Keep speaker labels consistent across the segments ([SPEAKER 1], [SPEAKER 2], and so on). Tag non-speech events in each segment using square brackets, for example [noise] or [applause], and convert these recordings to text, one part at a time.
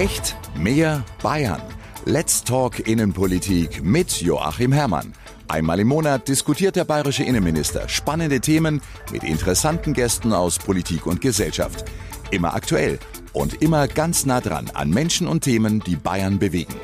[SPEAKER 1] Echt? Mehr Bayern. Let's Talk Innenpolitik mit Joachim Herrmann. Einmal im Monat diskutiert der bayerische Innenminister spannende Themen mit interessanten Gästen aus Politik und Gesellschaft. Immer aktuell und immer ganz nah dran an Menschen und Themen, die Bayern bewegen.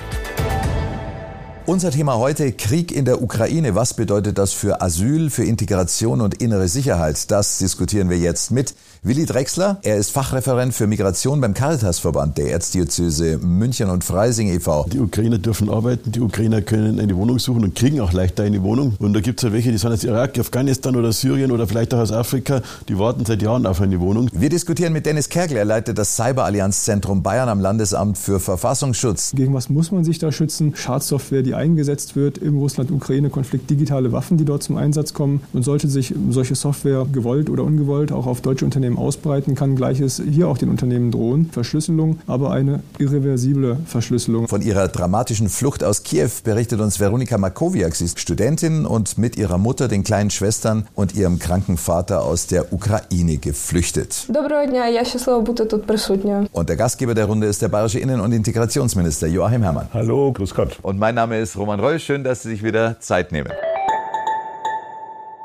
[SPEAKER 1] Unser Thema heute Krieg in der Ukraine. Was bedeutet das für Asyl, für Integration und innere Sicherheit? Das diskutieren wir jetzt mit Willi Drechsler. Er ist Fachreferent für Migration beim Caritasverband der Erzdiözese München und Freising e.V.
[SPEAKER 2] Die Ukrainer dürfen arbeiten, die Ukrainer können eine Wohnung suchen und kriegen auch leichter eine Wohnung. Und da gibt es halt welche, die sind aus Irak, Afghanistan oder Syrien oder vielleicht auch aus Afrika, die warten seit Jahren auf eine Wohnung.
[SPEAKER 1] Wir diskutieren mit Dennis Kergel. Er leitet das Cyberallianzzentrum Bayern am Landesamt für Verfassungsschutz.
[SPEAKER 3] Gegen was muss man sich da schützen? Schadsoftware, die eingesetzt wird im Russland-Ukraine-Konflikt, digitale Waffen, die dort zum Einsatz kommen. Und sollte sich solche Software gewollt oder ungewollt auch auf deutsche Unternehmen ausbreiten, kann Gleiches hier auch den Unternehmen drohen. Verschlüsselung, aber eine irreversible Verschlüsselung.
[SPEAKER 1] Von ihrer dramatischen Flucht aus Kiew berichtet uns Veronika Makowiak. Sie ist Studentin und mit ihrer Mutter, den kleinen Schwestern und ihrem kranken Vater aus der Ukraine geflüchtet. Und der Gastgeber der Runde ist der bayerische Innen- und Integrationsminister Joachim Herrmann.
[SPEAKER 2] Hallo, grüß Gott.
[SPEAKER 1] Und mein Name ist Roman Reul. Schön, dass Sie sich wieder Zeit nehmen.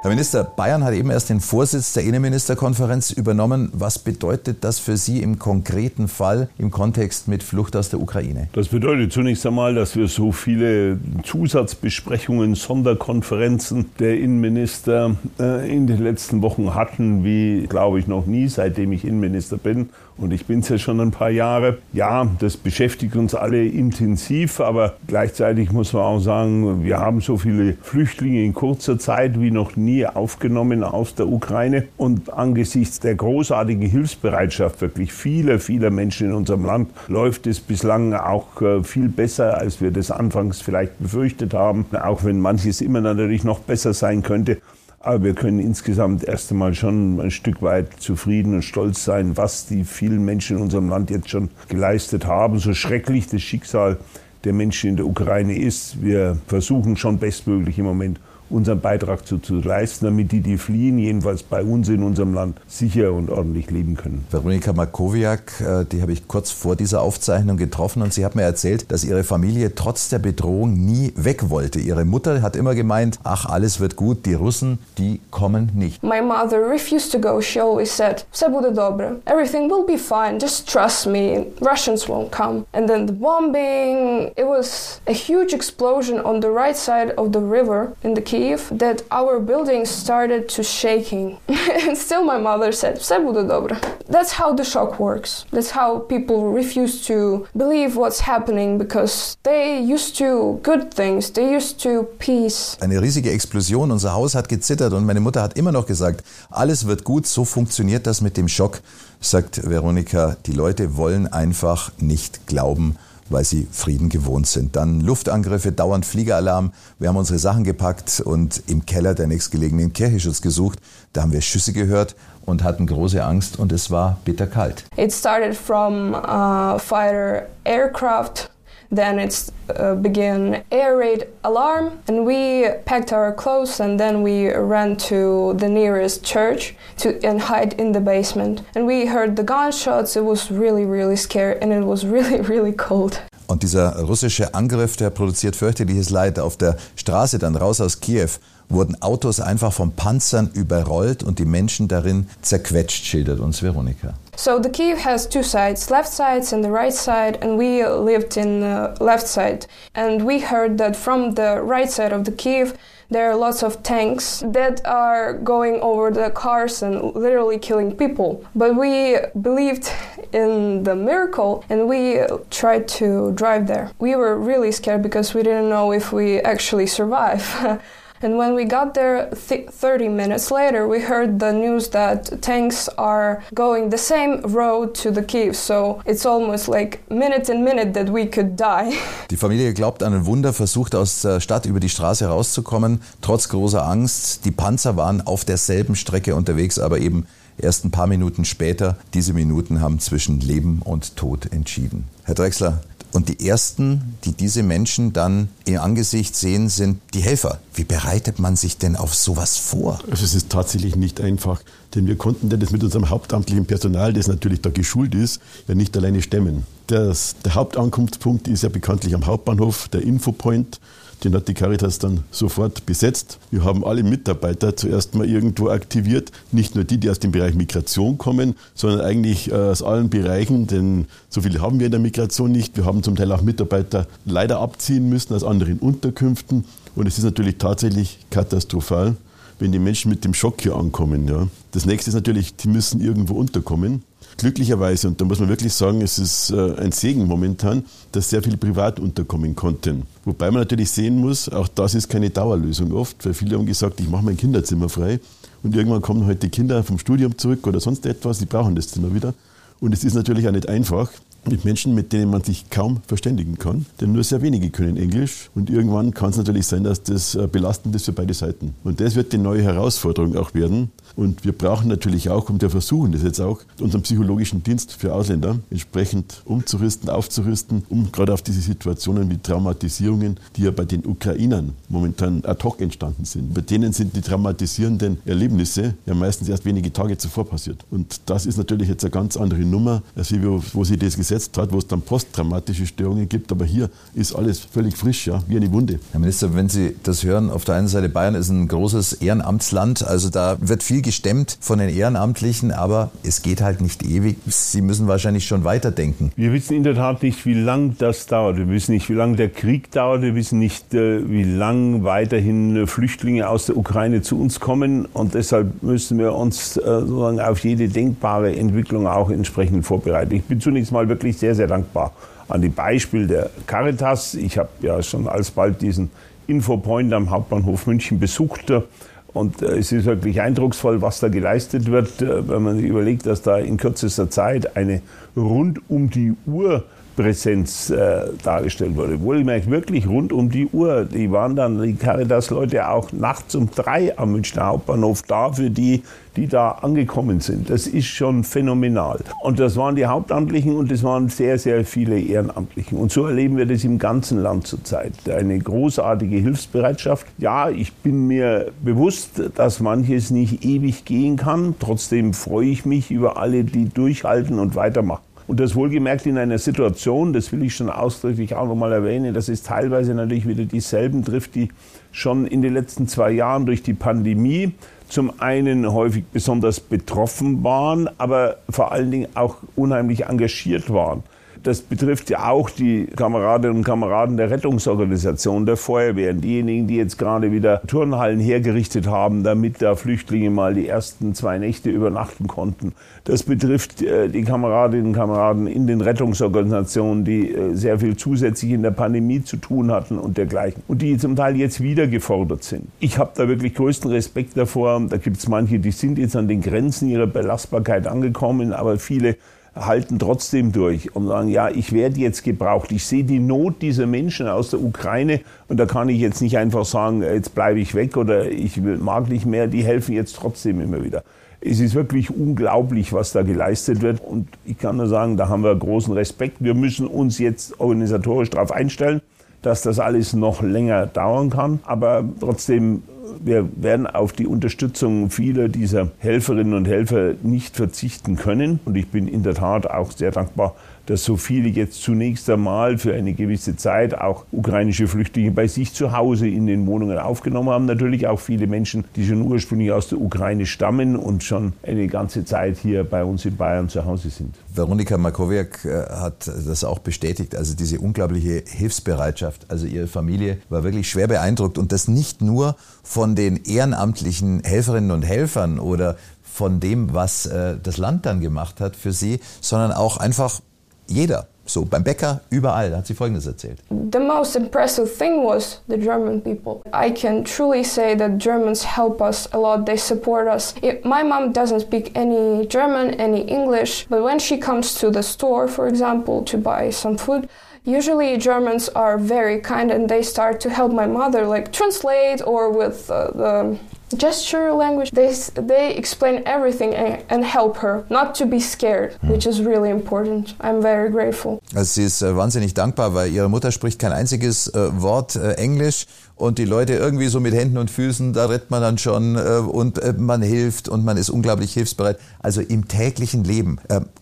[SPEAKER 1] Herr Minister, Bayern hat eben erst den Vorsitz der Innenministerkonferenz übernommen. Was bedeutet das für Sie im konkreten Fall im Kontext mit Flucht aus der Ukraine?
[SPEAKER 2] Das bedeutet zunächst einmal, dass wir so viele Zusatzbesprechungen, Sonderkonferenzen der Innenminister äh, in den letzten Wochen hatten, wie, glaube ich, noch nie, seitdem ich Innenminister bin. Und ich bin es ja schon ein paar Jahre. Ja, das beschäftigt uns alle intensiv, aber gleichzeitig muss man auch sagen, wir haben so viele Flüchtlinge in kurzer Zeit wie noch nie aufgenommen aus der Ukraine. Und angesichts der großartigen Hilfsbereitschaft wirklich vieler, vieler Menschen in unserem Land läuft es bislang auch äh, viel besser, als wir das anfangs vielleicht befürchtet haben. Auch wenn manches immer natürlich noch besser sein könnte. Aber wir können insgesamt erst einmal schon ein Stück weit zufrieden und stolz sein, was die vielen Menschen in unserem Land jetzt schon geleistet haben. So schrecklich das Schicksal der Menschen in der Ukraine ist. Wir versuchen schon bestmöglich im Moment unseren Beitrag zu, zu leisten, damit die, die fliehen, jedenfalls bei uns in unserem Land, sicher und ordentlich leben können.
[SPEAKER 1] Veronika Markowiak, äh, die habe ich kurz vor dieser Aufzeichnung getroffen und sie hat mir erzählt, dass ihre Familie trotz der Bedrohung nie weg wollte. Ihre Mutter hat immer gemeint, ach, alles wird gut, die Russen, die kommen nicht.
[SPEAKER 4] My mother refused to go. She always said, все буде добре. Everything will be fine. Just trust me. Russians won't come. And then the bombing, it was a huge explosion on the right side of the river in the Kiev Kiev that our building started to shaking. [laughs] and still my mother said, все буде добре. That's how the shock works. That's how people refuse to believe what's happening because they used to good things. They used to peace.
[SPEAKER 1] Eine riesige Explosion, unser Haus hat gezittert und meine Mutter hat immer noch gesagt, alles wird gut, so funktioniert das mit dem Schock, sagt Veronika. Die Leute wollen einfach nicht glauben, weil sie Frieden gewohnt sind. Dann Luftangriffe, dauernd Fliegeralarm. Wir haben unsere Sachen gepackt und im Keller der nächstgelegenen Kircheschutz gesucht. Da haben wir Schüsse gehört und hatten große Angst und es war bitterkalt.
[SPEAKER 4] It started from uh, fighter aircraft Then it uh, began air raid alarm, and we packed our clothes and then we ran to the nearest church to and hide in the basement. And we heard the gunshots. It was really, really scary, and it was [laughs] really, really cold.
[SPEAKER 1] Und dieser russische Angriff, der produziert fürchterliches Leid. Auf der Straße dann raus aus Kiew wurden Autos einfach von Panzern überrollt und die Menschen darin zerquetscht, schildert uns Veronika.
[SPEAKER 4] So the Kiev has two sides, left sides and the right side, and we lived in the left side. And we heard that from the right side of the Kiev, there are lots of tanks that are going over the cars and literally killing people. But we believed in the miracle and we tried to drive there. We were really scared because we didn't know if we actually survive. [laughs] And when we got there th 30 minutes later, we heard the news that tanks are going the same road to the Kiev. So it's almost like minute in minute that we could die. [laughs]
[SPEAKER 1] Die Familie glaubt an ein Wunder, versucht aus der Stadt über die Straße rauszukommen, trotz großer Angst. Die Panzer waren auf derselben Strecke unterwegs, aber eben erst ein paar Minuten später. Diese Minuten haben zwischen Leben und Tod entschieden. Herr Drechsler, Und die ersten, die diese Menschen dann im Angesicht sehen, sind die Helfer. Wie bereitet man sich denn auf sowas vor?
[SPEAKER 5] Also es ist tatsächlich nicht einfach, denn wir konnten das mit unserem hauptamtlichen Personal, das natürlich da geschult ist, ja nicht alleine stemmen. Das, der Hauptankunftspunkt ist ja bekanntlich am Hauptbahnhof, der Infopoint. Den hat die Caritas dann sofort besetzt. Wir haben alle Mitarbeiter zuerst mal irgendwo aktiviert. Nicht nur die, die aus dem Bereich Migration kommen, sondern eigentlich äh, aus allen Bereichen, denn so viele haben wir in der Migration nicht. Wir haben zum Teil auch Mitarbeiter leider abziehen müssen aus anderen Unterkünften. Und es ist natürlich tatsächlich katastrophal, wenn die Menschen mit dem Schock hier ankommen. Ja. Das nächste ist natürlich, die müssen irgendwo unterkommen. Glücklicherweise, und da muss man wirklich sagen, es ist äh, ein Segen momentan, dass sehr viele privat unterkommen konnten. Wobei man natürlich sehen muss, auch das ist keine Dauerlösung oft, weil viele haben gesagt, ich mache mein Kinderzimmer frei und irgendwann kommen halt die Kinder vom Studium zurück oder sonst etwas, die brauchen das Zimmer wieder. Und es ist natürlich auch nicht einfach, mit Menschen, mit denen man sich kaum verständigen kann, denn nur sehr wenige können Englisch und irgendwann kann es natürlich sein, dass das äh, belastend ist für beide Seiten. Und das wird die neue Herausforderung auch werden. Und wir brauchen natürlich auch, und wir versuchen das jetzt auch, unseren psychologischen Dienst für Ausländer entsprechend umzurüsten, aufzurüsten, um gerade auf diese Situationen wie Traumatisierungen, die ja bei den Ukrainern momentan ad hoc entstanden sind. Bei denen sind die traumatisierenden Erlebnisse ja meistens erst wenige Tage zuvor passiert. Und das ist natürlich jetzt eine ganz andere Nummer, als wie wo, wo sie das gesagt gesetzt hat, wo es dann posttraumatische Störungen gibt. Aber hier ist alles völlig frisch, ja, wie eine Wunde.
[SPEAKER 1] Herr Minister, wenn Sie das hören, auf der einen Seite Bayern ist ein großes Ehrenamtsland. Also da wird viel gestemmt von den Ehrenamtlichen, aber es geht halt nicht ewig. Sie müssen wahrscheinlich schon weiterdenken.
[SPEAKER 2] Wir wissen in der Tat nicht, wie lang das dauert. Wir wissen nicht, wie lange der Krieg dauert. Wir wissen nicht, äh, wie lang weiterhin Flüchtlinge aus der Ukraine zu uns kommen. Und deshalb müssen wir uns äh, sozusagen auf jede denkbare Entwicklung auch entsprechend vorbereiten. Ich bin zunächst mal wirklich wirklich sehr, sehr dankbar an die Beispiel der Caritas. Ich habe ja schon alsbald diesen Infopoint am Hauptbahnhof München besucht. Und äh, es ist wirklich eindrucksvoll, was da geleistet wird, äh, wenn man sich überlegt, dass da in kürzester Zeit eine rund um die Uhr Präsenz äh, dargestellt wurde. Wohlgemerkt wirklich rund um die Uhr. Die waren dann, die Caritas-Leute, auch nachts um drei am Münchner Hauptbahnhof da für die, die da angekommen sind. Das ist schon phänomenal. Und das waren die Hauptamtlichen und es waren sehr, sehr viele Ehrenamtlichen. Und so erleben wir das im ganzen Land zurzeit. Eine großartige Hilfsbereitschaft. Ja, ich bin mir bewusst, dass manches nicht ewig gehen kann. Trotzdem freue ich mich über alle, die durchhalten und weitermachen. Und das wohlgemerkt in einer Situation, das will ich schon ausdrücklich auch nochmal erwähnen, dass es teilweise natürlich wieder dieselben trifft, die schon in den letzten zwei Jahren durch die Pandemie zum einen häufig besonders betroffen waren, aber vor allen Dingen auch unheimlich engagiert waren. Das betrifft ja auch die Kameradinnen und Kameraden der Rettungsorganisation, der Feuerwehren, diejenigen, die jetzt gerade wieder Turnhallen hergerichtet haben, damit da Flüchtlinge mal die ersten zwei Nächte übernachten konnten. Das betrifft äh, die Kameradinnen und Kameraden in den Rettungsorganisationen, die äh, sehr viel zusätzlich in der Pandemie zu tun hatten und dergleichen. Und die zum Teil jetzt wieder gefordert sind. Ich habe da wirklich größten Respekt davor. Da gibt es manche, die sind jetzt an den Grenzen ihrer Belastbarkeit angekommen, aber viele halten trotzdem durch und sagen, ja, ich werde jetzt gebraucht. Ich sehe die Not dieser Menschen aus der Ukraine und da kann ich jetzt nicht einfach sagen, jetzt bleibe ich weg oder ich mag nicht mehr. Die helfen jetzt trotzdem immer wieder. Es ist wirklich unglaublich, was da geleistet wird. Und ich kann nur sagen, da haben wir großen Respekt. Wir müssen uns jetzt organisatorisch darauf einstellen, dass das alles noch länger dauern kann. Aber trotzdem wir werden auf die Unterstützung vieler dieser Helferinnen und Helfer nicht verzichten können. Und ich bin in der Tat auch sehr dankbar dass so viele jetzt zunächst einmal für eine gewisse Zeit auch ukrainische Flüchtlinge bei sich zu Hause in den Wohnungen aufgenommen haben. Natürlich auch viele Menschen, die schon ursprünglich aus der Ukraine stammen und schon eine ganze Zeit hier bei uns in Bayern zu Hause sind.
[SPEAKER 1] Veronika Makowiak äh, hat das auch bestätigt, also diese unglaubliche Hilfsbereitschaft. Also ihre Familie war wirklich schwer beeindruckt und das nicht nur von den ehrenamtlichen Helferinnen und Helfern oder von dem, was äh, das Land dann gemacht hat für sie, sondern auch einfach jeder. So beim Bäcker, überall, da hat sie Folgendes erzählt.
[SPEAKER 4] The most impressive thing was the German people. I can truly say that Germans help us a lot. They support us. My mom doesn't speak any German, any English, but when she comes to the store, for example, to buy some food, usually Germans are very kind and they start to help my mother, like translate or with uh, the gesture language. They, they explain everything and, and help her not to be scared, hm. which is really important. I'm very grateful.
[SPEAKER 1] Also sie ist äh, wahnsinnig dankbar, weil ihre Mutter spricht kein einziges äh, Wort äh, Englisch und die Leute irgendwie so mit Händen und Füßen, da rettet man dann schon äh, und äh, man hilft und man ist unglaublich hilfsbereit. Also im täglichen Leben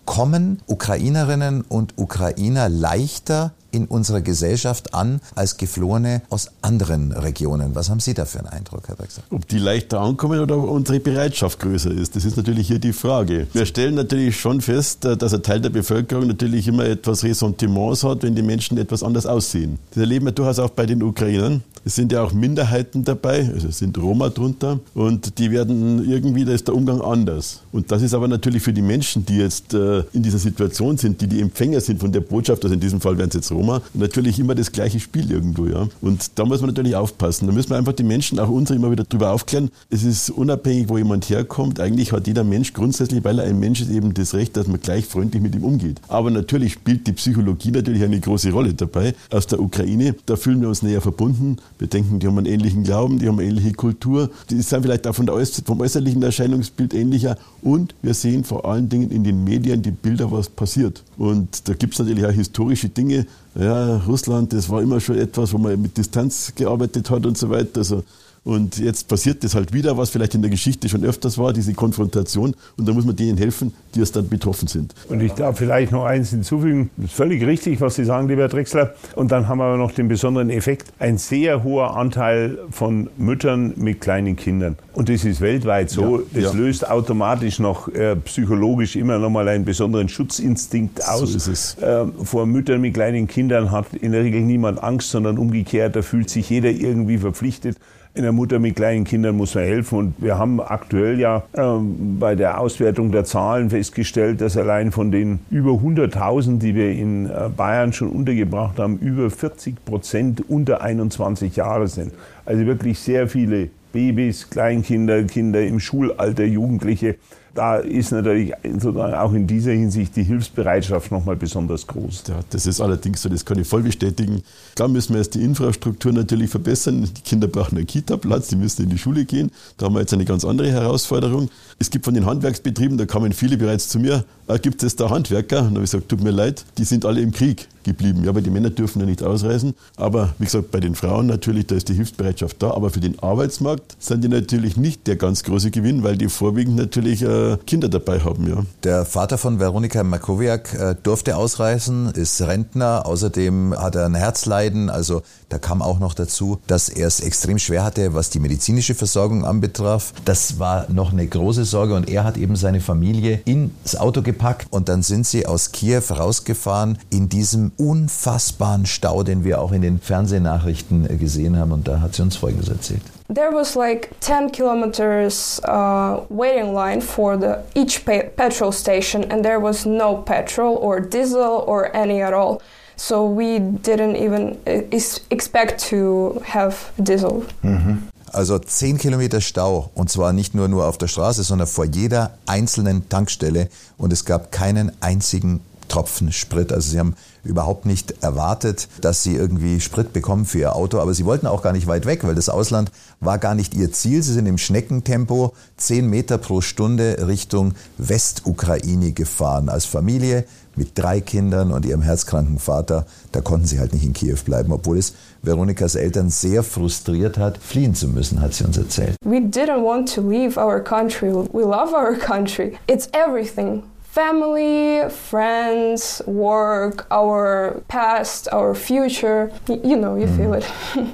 [SPEAKER 1] kommen Ukrainerinnen und Ukrainer leichter in unserer Gesellschaft an als Geflohene aus anderen Regionen. Was haben Sie da für einen Eindruck, Herr Drexler?
[SPEAKER 5] Ob die leichter ankommen oder unsere Bereitschaft größer ist, das ist natürlich hier die Frage. Wir stellen natürlich schon fest, äh, dass ein Teil der Bevölkerung natürlich immer etwas Ressentiments hat, wenn die Menschen etwas anders aussehen. Das erleben wir durchaus auch bei den Ukrainern. Es sind ja auch Minderheiten dabei, also es sind Roma drunter und die werden irgendwie, da ist der Umgang anders. Und das ist aber natürlich für die Menschen, die jetzt äh, in dieser Situation sind, die die Empfänger sind von der Botschaft, also in diesem Fall wären es jetzt Roma, natürlich immer das gleiche Spiel irgendwo. Ja. Und da muss man natürlich aufpassen. Da müssen wir einfach die Menschen, auch unsere, immer wieder darüber aufklären. Es ist unabhängig, wo jemand herkommt. Eigentlich hat jeder Mensch grundsätzlich, weil er ein Mensch ist, eben das Recht, dass man gleich freundlich mit ihm umgeht. Aber natürlich spielt die Psychologie natürlich eine große Rolle dabei. Aus der Ukraine, da fühlen wir uns näher verbunden. Wir denken, die haben einen ähnlichen Glauben, die haben eine ähnliche Kultur. Die sind vielleicht auch von der Äußer vom äußerlichen Erscheinungsbild ähnlicher. Und wir sehen vor allen Dingen in den Medien die Bilder, was passiert. Und da gibt es natürlich auch historische Dinge. Ja, Russland, das war immer schon etwas, wo man mit Distanz gearbeitet hat und so weiter. Also und jetzt passiert das halt wieder, was vielleicht in der Geschichte schon öfters war, diese Konfrontation. Und da muss man denen helfen, die es dann betroffen sind.
[SPEAKER 2] Und ich darf vielleicht noch eins hinzufügen. Das ist völlig richtig, was Sie sagen, lieber Drechsler. Und dann haben wir aber noch den besonderen Effekt. Ein sehr hoher Anteil von Müttern mit kleinen Kindern. Und das ist weltweit so. Ja, das ja. löst automatisch noch äh, psychologisch immer noch mal einen besonderen Schutzinstinkt aus. So ist es. Äh, vor Müttern mit kleinen Kindern hat in der Regel niemand Angst, sondern umgekehrt, da fühlt sich jeder irgendwie verpflichtet einer Mutter mit kleinen Kindern muss man helfen. Und wir haben aktuell ja ähm, bei der Auswertung der Zahlen festgestellt, dass allein von den über 100.000, die wir in äh, Bayern schon untergebracht haben, über 40 Prozent unter 21 Jahre sind. Also wirklich sehr viele Babys, Kleinkinder, Kinder im Schulalter, Jugendliche da ist natürlich auch in dieser Hinsicht die Hilfsbereitschaft nochmal besonders groß.
[SPEAKER 5] Ja, das ist allerdings so, das kann ich voll bestätigen. Klar müssen wir jetzt die Infrastruktur natürlich verbessern. Die Kinder brauchen einen Kita-Platz, die müssen in die Schule gehen. Da haben wir jetzt eine ganz andere Herausforderung. Es gibt von den Handwerksbetrieben, da kamen viele bereits zu mir, ah, gibt es da Handwerker? Und da habe ich gesagt, tut mir leid, die sind alle im Krieg geblieben. Ja, weil die Männer dürfen ja nicht ausreisen. Aber wie gesagt, bei den Frauen natürlich, da ist die Hilfsbereitschaft da. Aber für den Arbeitsmarkt sind die natürlich nicht der ganz große Gewinn, weil die vorwiegend natürlich äh, Kinder dabei haben. Ja.
[SPEAKER 1] Der Vater von Veronika Makowiak äh, durfte ausreisen, ist Rentner. Außerdem hat er ein Herzleiden. Also da kam auch noch dazu, dass er es extrem schwer hatte, was die medizinische Versorgung anbetraf. Das war noch eine große Sorge und er hat eben seine Familie ins Auto gepackt und dann sind sie aus Kiew rausgefahren in diesem unfassbaren Stau, den wir auch in den Fernsehnachrichten äh, gesehen haben. Und da hat sie uns Folgendes erzählt.
[SPEAKER 4] There was like 10 kilometers uh, waiting line for the each petrol station, and there was no petrol or diesel or any at all. So we didn't even uh, expect to have diesel.
[SPEAKER 1] Mhm. Also 10 Kilometer Stau und zwar nicht nur, nur auf der Straße, sondern vor jeder einzelnen Tankstelle und es gab keinen einzigen Tropfen Sprit. Also sie haben überhaupt nicht erwartet, dass sie irgendwie Sprit bekommen für ihr Auto, aber sie wollten auch gar nicht weit weg, weil das Ausland war gar nicht ihr Ziel. Sie sind im Schneckentempo 10 Meter pro Stunde Richtung Westukraine gefahren als Familie mit drei Kindern und ihrem herzkranken Vater. Da konnten sie halt nicht in Kiew bleiben, obwohl es Veronikas Eltern sehr frustriert hat, fliehen zu müssen, hat sie uns erzählt.
[SPEAKER 4] We didn't want to leave our country. We love our country. It's everything. Family, friends, work, our past, our future. Y- you know, you mm. feel it.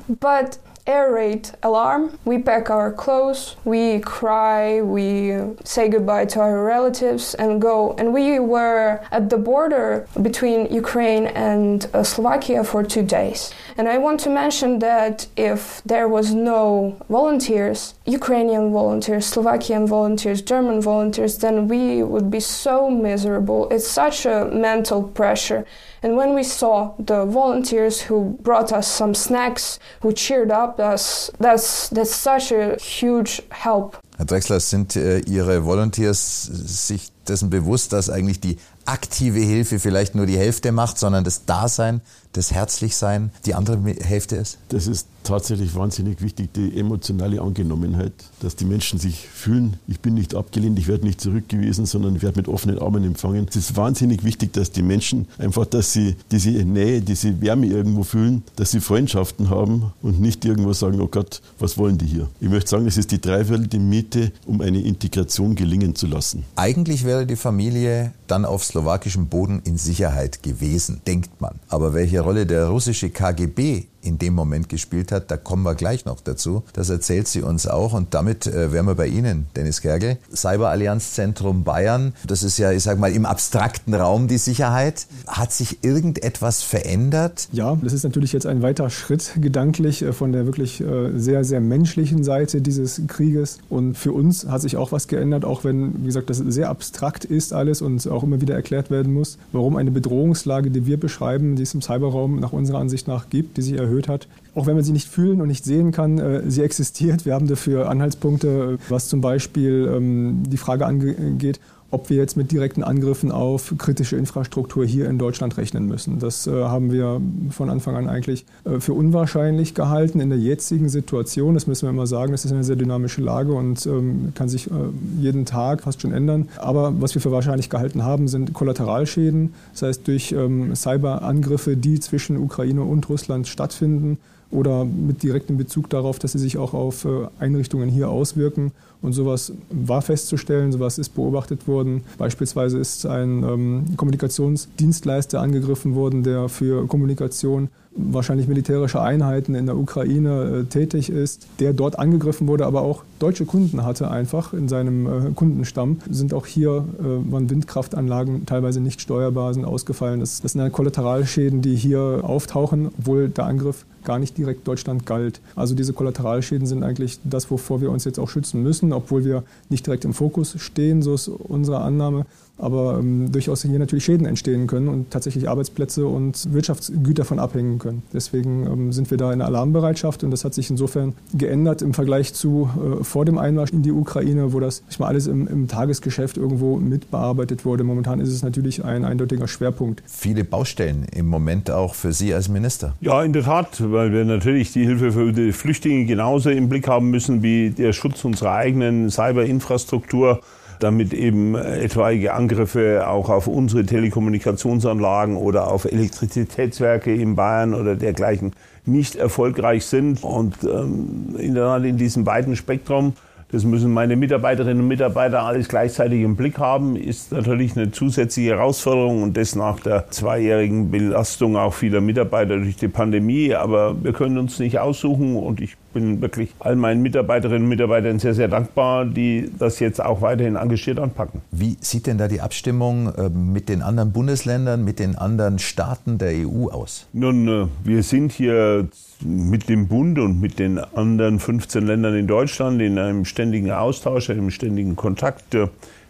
[SPEAKER 4] [laughs] but air raid alarm. We pack our clothes, we cry, we say goodbye to our relatives and go. And we were at the border between Ukraine and uh, Slovakia for two days. And I want to mention that if there was no volunteers, Ukrainian volunteers, Slovakian volunteers, German volunteers, then we would be so miserable. It's such a mental pressure. And when we saw the volunteers who brought us some snacks, who cheered up us, that's, that's such a huge help.
[SPEAKER 1] Herr Drexler, sind äh, Ihre Volunteers sich dessen bewusst, dass eigentlich die
[SPEAKER 6] aktive Hilfe vielleicht nur die Hälfte macht, sondern das Dasein, das Herzlichsein die andere Hälfte ist?
[SPEAKER 5] Das ist tatsächlich wahnsinnig wichtig, die emotionale Angenommenheit, dass die Menschen sich fühlen, ich bin nicht abgelehnt, ich werde nicht zurückgewiesen, sondern ich werde mit offenen Armen empfangen. Es ist wahnsinnig wichtig, dass die Menschen einfach, dass sie diese Nähe, diese Wärme irgendwo fühlen, dass sie Freundschaften haben und nicht irgendwo sagen, oh Gott, was wollen die hier? Ich möchte sagen, das ist die Dreiviertel die Miete, um eine Integration gelingen zu lassen.
[SPEAKER 6] Eigentlich wäre die Familie dann auf slowakischem Boden in Sicherheit gewesen, denkt man. Aber welche Rolle der russische KGB in dem Moment gespielt hat, da kommen wir gleich noch dazu. Das erzählt sie uns auch und damit äh, wären wir bei Ihnen, Dennis Gergel. Cyberallianzzentrum Bayern, das ist ja, ich sag mal, im abstrakten Raum die Sicherheit. Hat sich irgendetwas verändert?
[SPEAKER 3] Ja, das ist natürlich jetzt ein weiter Schritt gedanklich äh, von der wirklich äh, sehr, sehr menschlichen Seite dieses Krieges. Und für uns hat sich auch was geändert, auch wenn, wie gesagt, das sehr abstrakt ist alles und auch immer wieder erklärt werden muss, warum eine Bedrohungslage, die wir beschreiben, die es im Cyberraum nach unserer Ansicht nach gibt, die sich erhöht, erhöht hat. Auch wenn man sie nicht fühlen und nicht sehen kann, äh, sie existiert. Wir haben dafür Anhaltspunkte, was zum Beispiel ähm, die Frage angeht, ob wir jetzt mit direkten Angriffen auf kritische Infrastruktur hier in Deutschland rechnen müssen. Das äh, haben wir von Anfang an eigentlich äh, für unwahrscheinlich gehalten in der jetzigen Situation. Das müssen wir immer sagen, das ist eine sehr dynamische Lage und ähm, kann sich äh, jeden Tag fast schon ändern. Aber was wir für wahrscheinlich gehalten haben, sind Kollateralschäden, das heißt durch ähm, Cyberangriffe, die zwischen Ukraine und Russland stattfinden oder mit direktem Bezug darauf, dass sie sich auch auf äh, Einrichtungen hier auswirken. Und sowas war festzustellen, sowas ist beobachtet worden. Beispielsweise ist ein ähm, Kommunikationsdienstleister angegriffen worden, der für Kommunikation wahrscheinlich militärische Einheiten in der Ukraine äh, tätig ist, der dort angegriffen wurde, aber auch deutsche Kunden hatte einfach in seinem äh, Kundenstamm, sind auch hier, waren Windkraftanlagen teilweise nicht steuerbar, sind ausgefallen. Das, das sind Kollateralschäden, die hier auftauchen, obwohl der Angriff gar nicht direkt Deutschland galt. Also diese Kollateralschäden sind eigentlich das, wovor wir uns jetzt auch schützen müssen, obwohl wir nicht direkt im Fokus stehen, so ist unsere Annahme aber ähm, durchaus hier natürlich Schäden entstehen können und tatsächlich Arbeitsplätze und Wirtschaftsgüter von abhängen können. Deswegen ähm, sind wir da in der Alarmbereitschaft und das hat sich insofern geändert im Vergleich zu äh, vor dem Einmarsch in die Ukraine, wo das ich mal alles im, im Tagesgeschäft irgendwo mitbearbeitet wurde. Momentan ist es natürlich ein eindeutiger Schwerpunkt.
[SPEAKER 6] Viele Baustellen im Moment auch für Sie als Minister.
[SPEAKER 2] Ja, in der Tat, weil wir natürlich die Hilfe für die Flüchtlinge genauso im Blick haben müssen wie der Schutz unserer eigenen Cyberinfrastruktur damit eben etwaige Angriffe auch auf unsere Telekommunikationsanlagen oder auf Elektrizitätswerke in Bayern oder dergleichen nicht erfolgreich sind. Und ähm, in diesem beiden Spektrum das müssen meine Mitarbeiterinnen und Mitarbeiter alles gleichzeitig im Blick haben, ist natürlich eine zusätzliche Herausforderung und das nach der zweijährigen Belastung auch vieler Mitarbeiter durch die Pandemie. Aber wir können uns nicht aussuchen und ich bin wirklich all meinen Mitarbeiterinnen und Mitarbeitern sehr, sehr dankbar, die das jetzt auch weiterhin engagiert anpacken.
[SPEAKER 6] Wie sieht denn da die Abstimmung äh, mit den anderen Bundesländern, mit den anderen Staaten der EU aus?
[SPEAKER 2] Nun, äh, wir sind hier mit dem Bund und mit den anderen 15 Ländern in Deutschland in einem ständigen Austausch, einem ständigen Kontakt.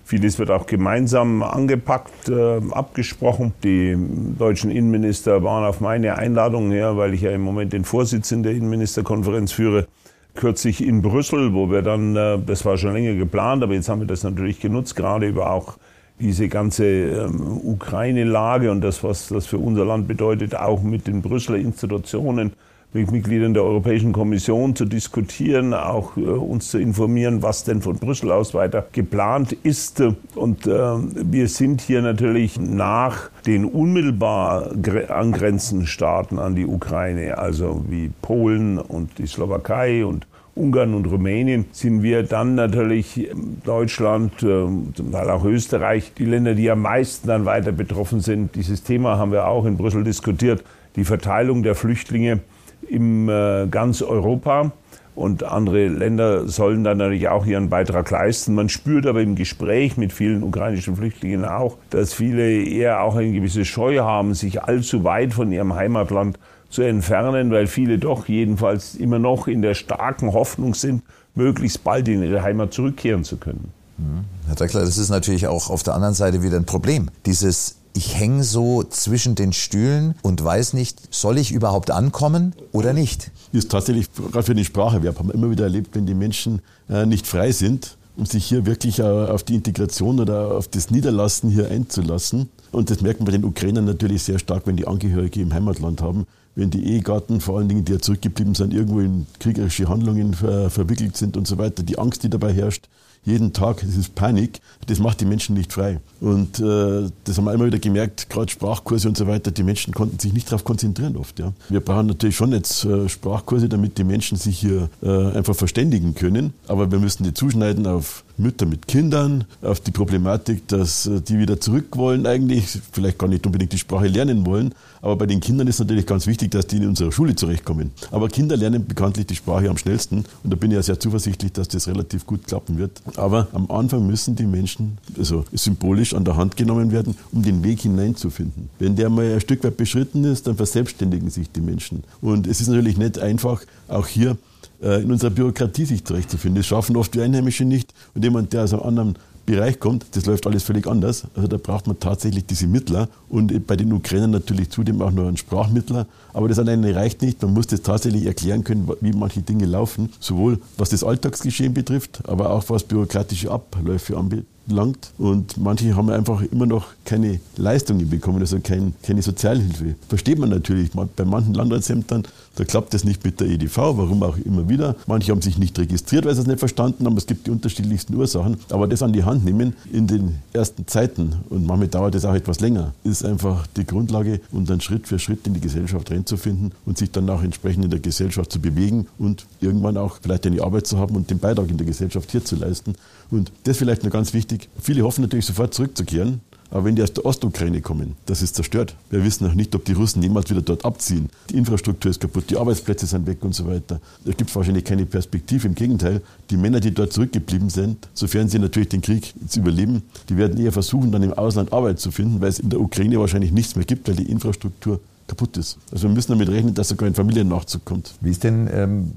[SPEAKER 2] Vieles wird auch gemeinsam angepackt, äh, abgesprochen. Die deutschen Innenminister waren auf meine Einladung her, weil ich ja im Moment den Vorsitz in der Innenministerkonferenz führe, kürzlich in Brüssel, wo wir dann, äh, das war schon länger geplant, aber jetzt haben wir das natürlich genutzt, gerade über auch diese ganze ähm, Ukraine-Lage und das, was das für unser Land bedeutet, auch mit den Brüsseler Institutionen mit Mitgliedern der Europäischen Kommission zu diskutieren, auch äh, uns zu informieren, was denn von Brüssel aus weiter geplant ist. Und äh, wir sind hier natürlich nach den unmittelbar angrenzenden Staaten an die Ukraine, also wie Polen und die Slowakei und Ungarn und Rumänien sind wir dann natürlich Deutschland, äh, zum Teil auch Österreich, die Länder, die am meisten dann weiter betroffen sind. Dieses Thema haben wir auch in Brüssel diskutiert, die Verteilung der Flüchtlinge in äh, ganz Europa. Und andere Länder sollen dann natürlich auch ihren Beitrag leisten. Man spürt aber im Gespräch mit vielen ukrainischen Flüchtlingen auch, dass viele eher auch eine gewisse Scheu haben, sich allzu weit von ihrem Heimatland zu entfernen, weil viele doch jedenfalls immer noch in der starken Hoffnung sind, möglichst bald in ihre Heimat zurückkehren zu können.
[SPEAKER 6] Mhm. Herr Dreckler, das ist natürlich auch auf der anderen Seite wieder ein Problem. Dieses ich hänge so zwischen den Stühlen und weiß nicht, soll ich überhaupt ankommen oder nicht?
[SPEAKER 5] Ist tatsächlich gerade für die Sprache. Wir haben immer wieder erlebt, wenn die Menschen äh, nicht frei sind um sich hier wirklich auf die Integration oder auf das Niederlassen hier einzulassen. Und das man bei den Ukrainern natürlich sehr stark, wenn die Angehörige im Heimatland haben wenn die Ehegatten, vor allen Dingen, die ja zurückgeblieben sind, irgendwo in kriegerische Handlungen ver verwickelt sind und so weiter, die Angst, die dabei herrscht, jeden Tag, das ist Panik, das macht die Menschen nicht frei. Und äh, das haben wir immer wieder gemerkt, gerade Sprachkurse und so weiter, die Menschen konnten sich nicht darauf konzentrieren oft. Ja. Wir brauchen natürlich schon jetzt äh, Sprachkurse, damit die Menschen sich hier äh, einfach verständigen können, aber wir müssen die zuschneiden auf Mütter mit Kindern, auf die Problematik, dass äh, die wieder zurück wollen eigentlich, vielleicht gar nicht unbedingt die Sprache lernen wollen, aber bei den Kindern ist natürlich ganz wichtig, dass die in unserer Schule zurechtkommen. Aber Kinder lernen bekanntlich die Sprache am schnellsten und da bin ich ja sehr zuversichtlich, dass das relativ gut klappen wird. Aber am Anfang müssen die Menschen also symbolisch an der Hand genommen werden, um den Weg hineinzufinden. Wenn der mal ein Stück weit beschritten ist, dann verselbstständigen sich die Menschen. Und es ist natürlich nicht einfach, auch hier in unserer Bürokratie sich zurechtzufinden. Das schaffen oft die Einheimischen nicht. Und jemand, der aus einem anderen Bereich kommt, das läuft alles völlig anders. Also da braucht man tatsächlich diese Mittler und bei den Ukrainern natürlich zudem auch noch einen Sprachmittler. Aber das alleine reicht nicht. Man muss das tatsächlich erklären können, wie manche Dinge laufen, sowohl was das Alltagsgeschehen betrifft, aber auch was bürokratische Abläufe anbelangt langt. Und manche haben einfach immer noch keine Leistungen bekommen, also kein, keine Sozialhilfe. Versteht man natürlich. Bei manchen Landratsämtern, da klappt das nicht mit der EDV, warum auch immer wieder. Manche haben sich nicht registriert, weil sie es nicht verstanden haben. Es gibt die unterschiedlichsten Ursachen. Aber das an die Hand nehmen in den ersten Zeiten, und manchmal dauert das auch etwas länger, ist einfach die Grundlage, um dann Schritt für Schritt in die Gesellschaft reinzufinden und sich dann auch entsprechend in der Gesellschaft zu bewegen und irgendwann auch vielleicht eine Arbeit zu haben und den Beitrag in der Gesellschaft hier zu leisten. Und das vielleicht noch ganz wichtig. Viele hoffen natürlich sofort zurückzukehren. Aber wenn die aus der Ostukraine kommen, das ist zerstört. Wir wissen noch nicht, ob die Russen jemals wieder dort abziehen. Die Infrastruktur ist kaputt, die Arbeitsplätze sind weg und so weiter. Da gibt es wahrscheinlich keine Perspektive. Im Gegenteil, die Männer, die dort zurückgeblieben sind, sofern sie natürlich den Krieg jetzt überleben, die werden eher versuchen, dann im Ausland Arbeit zu finden, weil es in der Ukraine wahrscheinlich nichts mehr gibt, weil die Infrastruktur kaputt ist. Also wir müssen damit rechnen, dass sogar ein Familiennachzug kommt.
[SPEAKER 6] Wie ist denn ähm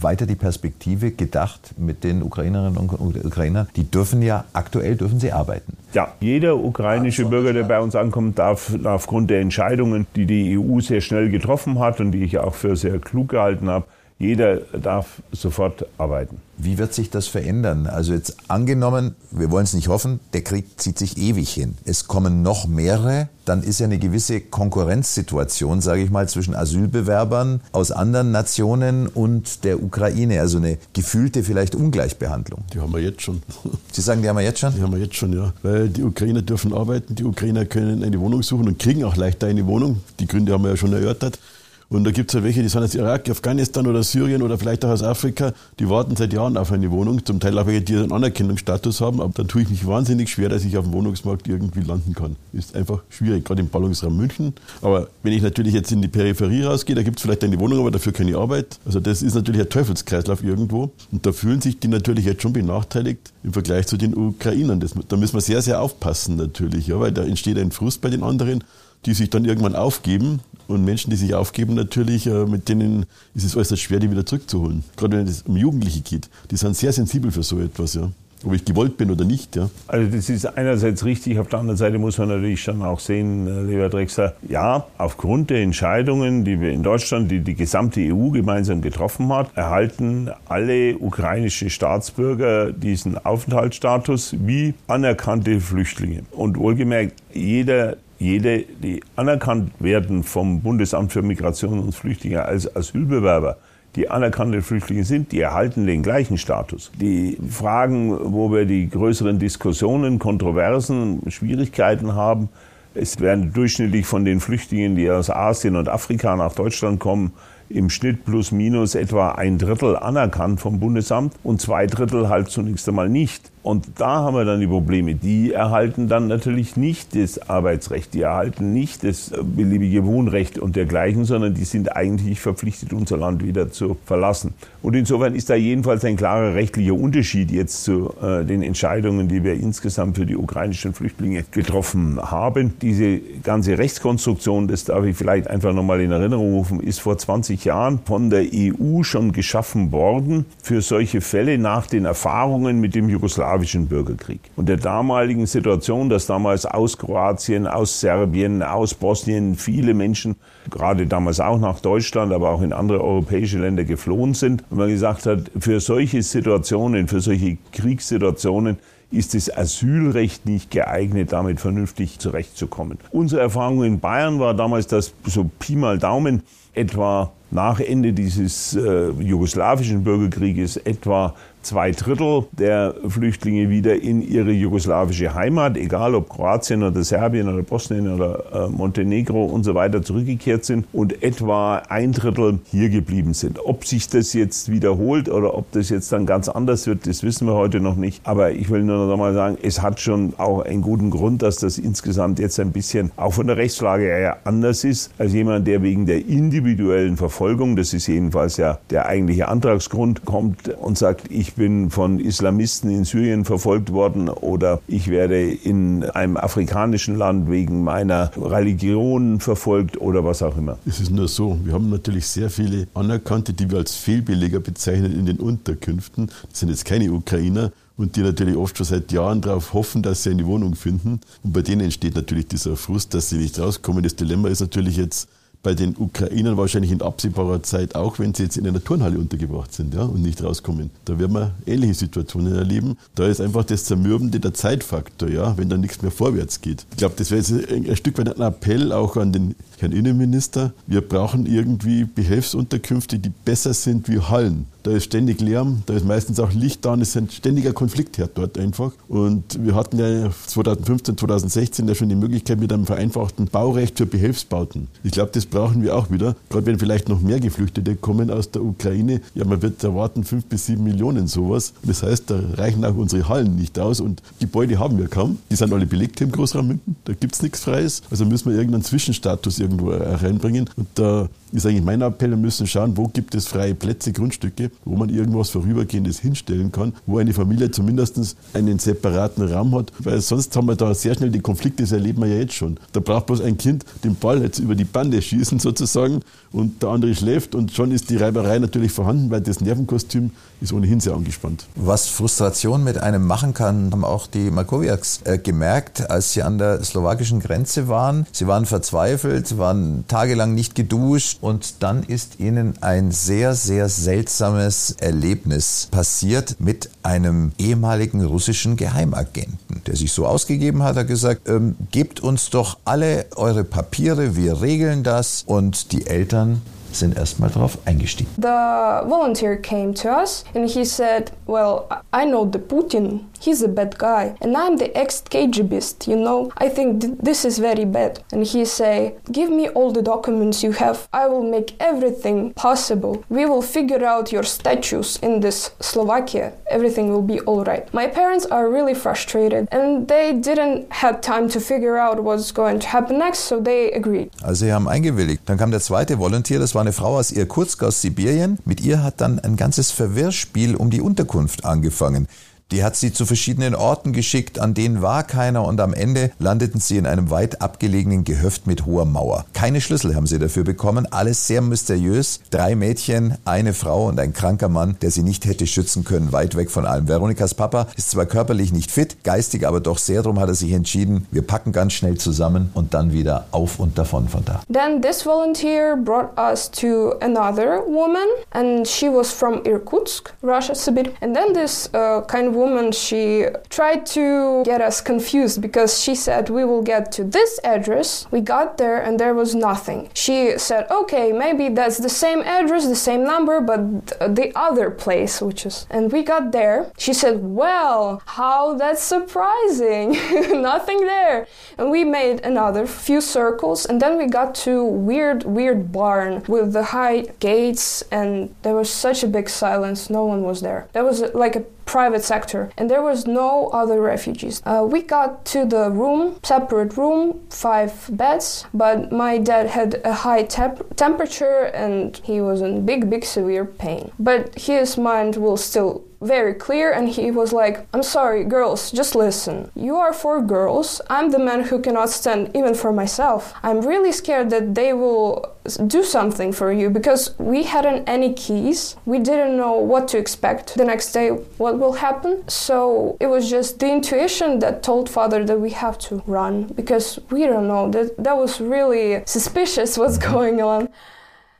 [SPEAKER 6] weiter die Perspektive gedacht mit den Ukrainerinnen und Ukrainern? Die dürfen ja aktuell dürfen sie arbeiten.
[SPEAKER 2] Ja, jeder ukrainische Bürger, der bei uns ankommt, darf aufgrund der Entscheidungen, die die EU sehr schnell getroffen hat und die ich auch für sehr klug gehalten habe, jeder darf sofort arbeiten.
[SPEAKER 6] Wie wird sich das verändern? Also jetzt angenommen, wir wollen es nicht hoffen, der Krieg zieht sich ewig hin. Es kommen noch mehrere, dann ist ja eine gewisse Konkurrenzsituation, sage ich mal, zwischen Asylbewerbern aus anderen Nationen und der Ukraine. Also eine gefühlte vielleicht Ungleichbehandlung.
[SPEAKER 5] Die haben wir jetzt schon.
[SPEAKER 6] Sie sagen, die haben wir jetzt schon?
[SPEAKER 5] Die haben wir jetzt schon, ja. Weil die Ukrainer dürfen arbeiten, die Ukrainer können eine Wohnung suchen und kriegen auch leichter eine Wohnung. Die Gründe haben wir ja schon erörtert. Und da gibt es ja welche, die sind aus Irak, Afghanistan oder Syrien oder vielleicht auch aus Afrika, die warten seit Jahren auf eine Wohnung. Zum Teil auch welche, die einen Anerkennungsstatus haben. Aber dann tue ich mich wahnsinnig schwer, dass ich auf dem Wohnungsmarkt irgendwie landen kann. Ist einfach schwierig, gerade im Ballungsraum München. Aber wenn ich natürlich jetzt in die Peripherie rausgehe, da gibt es vielleicht eine Wohnung, aber dafür keine Arbeit. Also das ist natürlich ein Teufelskreislauf irgendwo. Und da fühlen sich die natürlich jetzt schon benachteiligt im Vergleich zu den Ukrainern. Das, da müssen wir sehr, sehr aufpassen natürlich, ja, weil da entsteht ein Frust bei den anderen die sich dann irgendwann aufgeben und Menschen, die sich aufgeben, natürlich, äh, mit denen ist es äußerst schwer, die wieder zurückzuholen. Gerade wenn es um Jugendliche geht. Die sind sehr sensibel für so etwas, ja. Ob ich gewollt bin oder nicht, ja.
[SPEAKER 2] Also das ist einerseits richtig, auf der anderen Seite muss man natürlich schon auch sehen, äh, lieber Drexler, ja, aufgrund der Entscheidungen, die wir in Deutschland, die die gesamte EU gemeinsam getroffen hat, erhalten alle ukrainische Staatsbürger diesen Aufenthaltsstatus wie anerkannte Flüchtlinge. Und wohlgemerkt, jeder jede, die anerkannt werden vom Bundesamt für Migration und Flüchtlinge als Asylbewerber, die anerkannte Flüchtlinge sind, die erhalten den gleichen Status. Die Fragen, wo wir die größeren Diskussionen, Kontroversen, Schwierigkeiten haben, es werden durchschnittlich von den Flüchtlingen, die aus Asien und Afrika nach Deutschland kommen, im Schnitt plus minus etwa ein Drittel anerkannt vom Bundesamt und zwei Drittel halt zunächst einmal nicht. Und da haben wir dann die Probleme. Die erhalten dann natürlich nicht das Arbeitsrecht, die erhalten nicht das beliebige Wohnrecht und dergleichen, sondern die sind eigentlich verpflichtet, unser Land wieder zu verlassen. Und insofern ist da jedenfalls ein klarer rechtlicher Unterschied jetzt zu äh, den Entscheidungen, die wir insgesamt für die ukrainischen Flüchtlinge getroffen haben. Diese ganze Rechtskonstruktion, das darf ich vielleicht einfach nochmal in Erinnerung rufen, ist vor 20 Jahren von der EU schon geschaffen worden für solche Fälle nach den Erfahrungen mit dem Jugoslawien jugoslawischen Bürgerkrieg und der damaligen Situation, dass damals aus Kroatien, aus Serbien, aus Bosnien viele Menschen, gerade damals auch nach Deutschland, aber auch in andere europäische Länder geflohen sind. Und man gesagt hat, für solche Situationen, für solche Kriegssituationen ist das Asylrecht nicht geeignet, damit vernünftig zurechtzukommen. Unsere Erfahrung in Bayern war damals, dass so Pi mal Daumen etwa nach Ende dieses äh, jugoslawischen Bürgerkrieges etwa zwei Drittel der Flüchtlinge wieder in ihre jugoslawische Heimat, egal ob Kroatien oder Serbien oder Bosnien oder äh, Montenegro und so weiter zurückgekehrt sind und etwa ein Drittel hier geblieben sind. Ob sich das jetzt wiederholt oder ob das jetzt dann ganz anders wird, das wissen wir heute noch nicht. Aber ich will nur noch mal sagen, es hat schon auch einen guten Grund, dass das insgesamt jetzt ein bisschen auch von der Rechtslage her anders ist, als jemand, der wegen der individuellen Verfolgung, das ist jedenfalls ja der eigentliche Antragsgrund, kommt und sagt, ich ich bin von Islamisten in Syrien verfolgt worden oder ich werde in einem afrikanischen Land wegen meiner Religion verfolgt oder was auch immer.
[SPEAKER 5] Es ist nur so, wir haben natürlich sehr viele Anerkannte, die wir als Fehlbeleger bezeichnen in den Unterkünften. Das sind jetzt keine Ukrainer, und die natürlich oft schon seit Jahren darauf hoffen, dass sie eine Wohnung finden. Und bei denen entsteht natürlich dieser Frust, dass sie nicht rauskommen. Das Dilemma ist natürlich jetzt, bei den Ukrainern wahrscheinlich in absehbarer Zeit auch, wenn sie jetzt in einer Turnhalle untergebracht sind ja, und nicht rauskommen. Da werden wir ähnliche Situationen erleben. Da ist einfach das Zermürbende der Zeitfaktor, ja, wenn da nichts mehr vorwärts geht. Ich glaube, das wäre ein, ein Stück weit ein Appell auch an den Herrn Innenminister. Wir brauchen irgendwie Behelfsunterkünfte, die besser sind wie Hallen. Da ist ständig Lärm, da ist meistens auch Licht da und es ist ein ständiger Konfliktherd dort einfach. Und wir hatten ja 2015, 2016 ja schon die Möglichkeit mit einem vereinfachten Baurecht für Behelfsbauten. Ich glaube, das brauchen wir auch wieder. Gerade wenn vielleicht noch mehr Geflüchtete kommen aus der Ukraine. Ja, man wird erwarten fünf bis sieben Millionen sowas. Das heißt, da reichen auch unsere Hallen nicht aus und Gebäude haben wir kaum. Die sind alle belegt im Großraum München. Da gibt es nichts Freies. Also müssen wir irgendeinen Zwischenstatus irgendwo reinbringen. Und da ist eigentlich mein Appell, wir müssen schauen, wo gibt es freie Plätze, Grundstücke, wo man irgendwas Vorübergehendes hinstellen kann, wo eine Familie zumindest einen separaten Raum hat, weil sonst haben wir da sehr schnell die Konflikte, das erleben wir ja jetzt schon. Da braucht bloß ein Kind den Ball jetzt über die Bande schießen sozusagen und der andere schläft und schon ist die Reiberei natürlich vorhanden, weil das Nervenkostüm ist ohnehin sehr angespannt.
[SPEAKER 1] Was Frustration mit einem machen kann, haben auch die Makowiaks äh, gemerkt, als sie an der slowakischen Grenze waren. Sie waren verzweifelt, waren tagelang nicht geduscht und dann ist ihnen ein sehr, sehr seltsames Erlebnis passiert mit einem ehemaligen russischen Geheimagenten, der sich so ausgegeben hat, hat gesagt, ähm, gebt uns doch alle eure Papiere, wir regeln das und die Eltern sind erstmal drauf eingestiegen.
[SPEAKER 4] The volunteer came to us and he said, well, I know the Putin he's a bad guy. And i'm the ex-kgbist you know? I think th- this is very bad. And he say give me all the documents you have. I will make everything possible. We will figure out your status in this slovakia. Everything will be all right. My parents are really frustrated and they didn't have time to figure out what's going to happen next so they agreed.
[SPEAKER 1] Also sie haben eingewilligt. Dann kam der zweite Volunteer das war eine Frau aus Irkutsk aus Sibirien. Mit ihr hat dann ein ganzes Verwirrspiel um die Unterkunft angefangen Die hat sie zu verschiedenen Orten geschickt, an denen war keiner und am Ende landeten sie in einem weit abgelegenen Gehöft mit hoher Mauer. Keine Schlüssel haben sie dafür bekommen, alles sehr mysteriös. Drei Mädchen, eine Frau und ein kranker Mann, der sie nicht hätte schützen können, weit weg von allem. Veronikas Papa ist zwar körperlich nicht fit, geistig aber doch sehr, darum hat er sich entschieden, wir packen ganz schnell zusammen und dann wieder auf und davon von da.
[SPEAKER 4] Then this volunteer brought us to another woman and she was from Irkutsk, Russia, Sibir. And then this uh, kind of woman, she tried to get us confused because she said, We will get to this address. We got there and there was nothing. She said, Okay, maybe that's the same address, the same number, but the other place, which is. And we got there. She said, Well, how that's surprising. [laughs] nothing there. And we made another few circles and then we got to weird, weird barn with the high gates and there was such a big silence. No one was there. There was like a private sector and there was no other refugees. Uh, we got to the room separate room five beds but my dad had a high temp- temperature and he was in big big severe pain. But his mind will still very clear and he was like, I'm sorry, girls, just listen. You are four girls. I'm the man who cannot stand even for myself. I'm really scared that they will do something for you because we hadn't any keys. We didn't know what to expect the next day, what will happen. So it was just the intuition that told father that we have to run because we don't know. That, that was really suspicious what's [laughs] going on.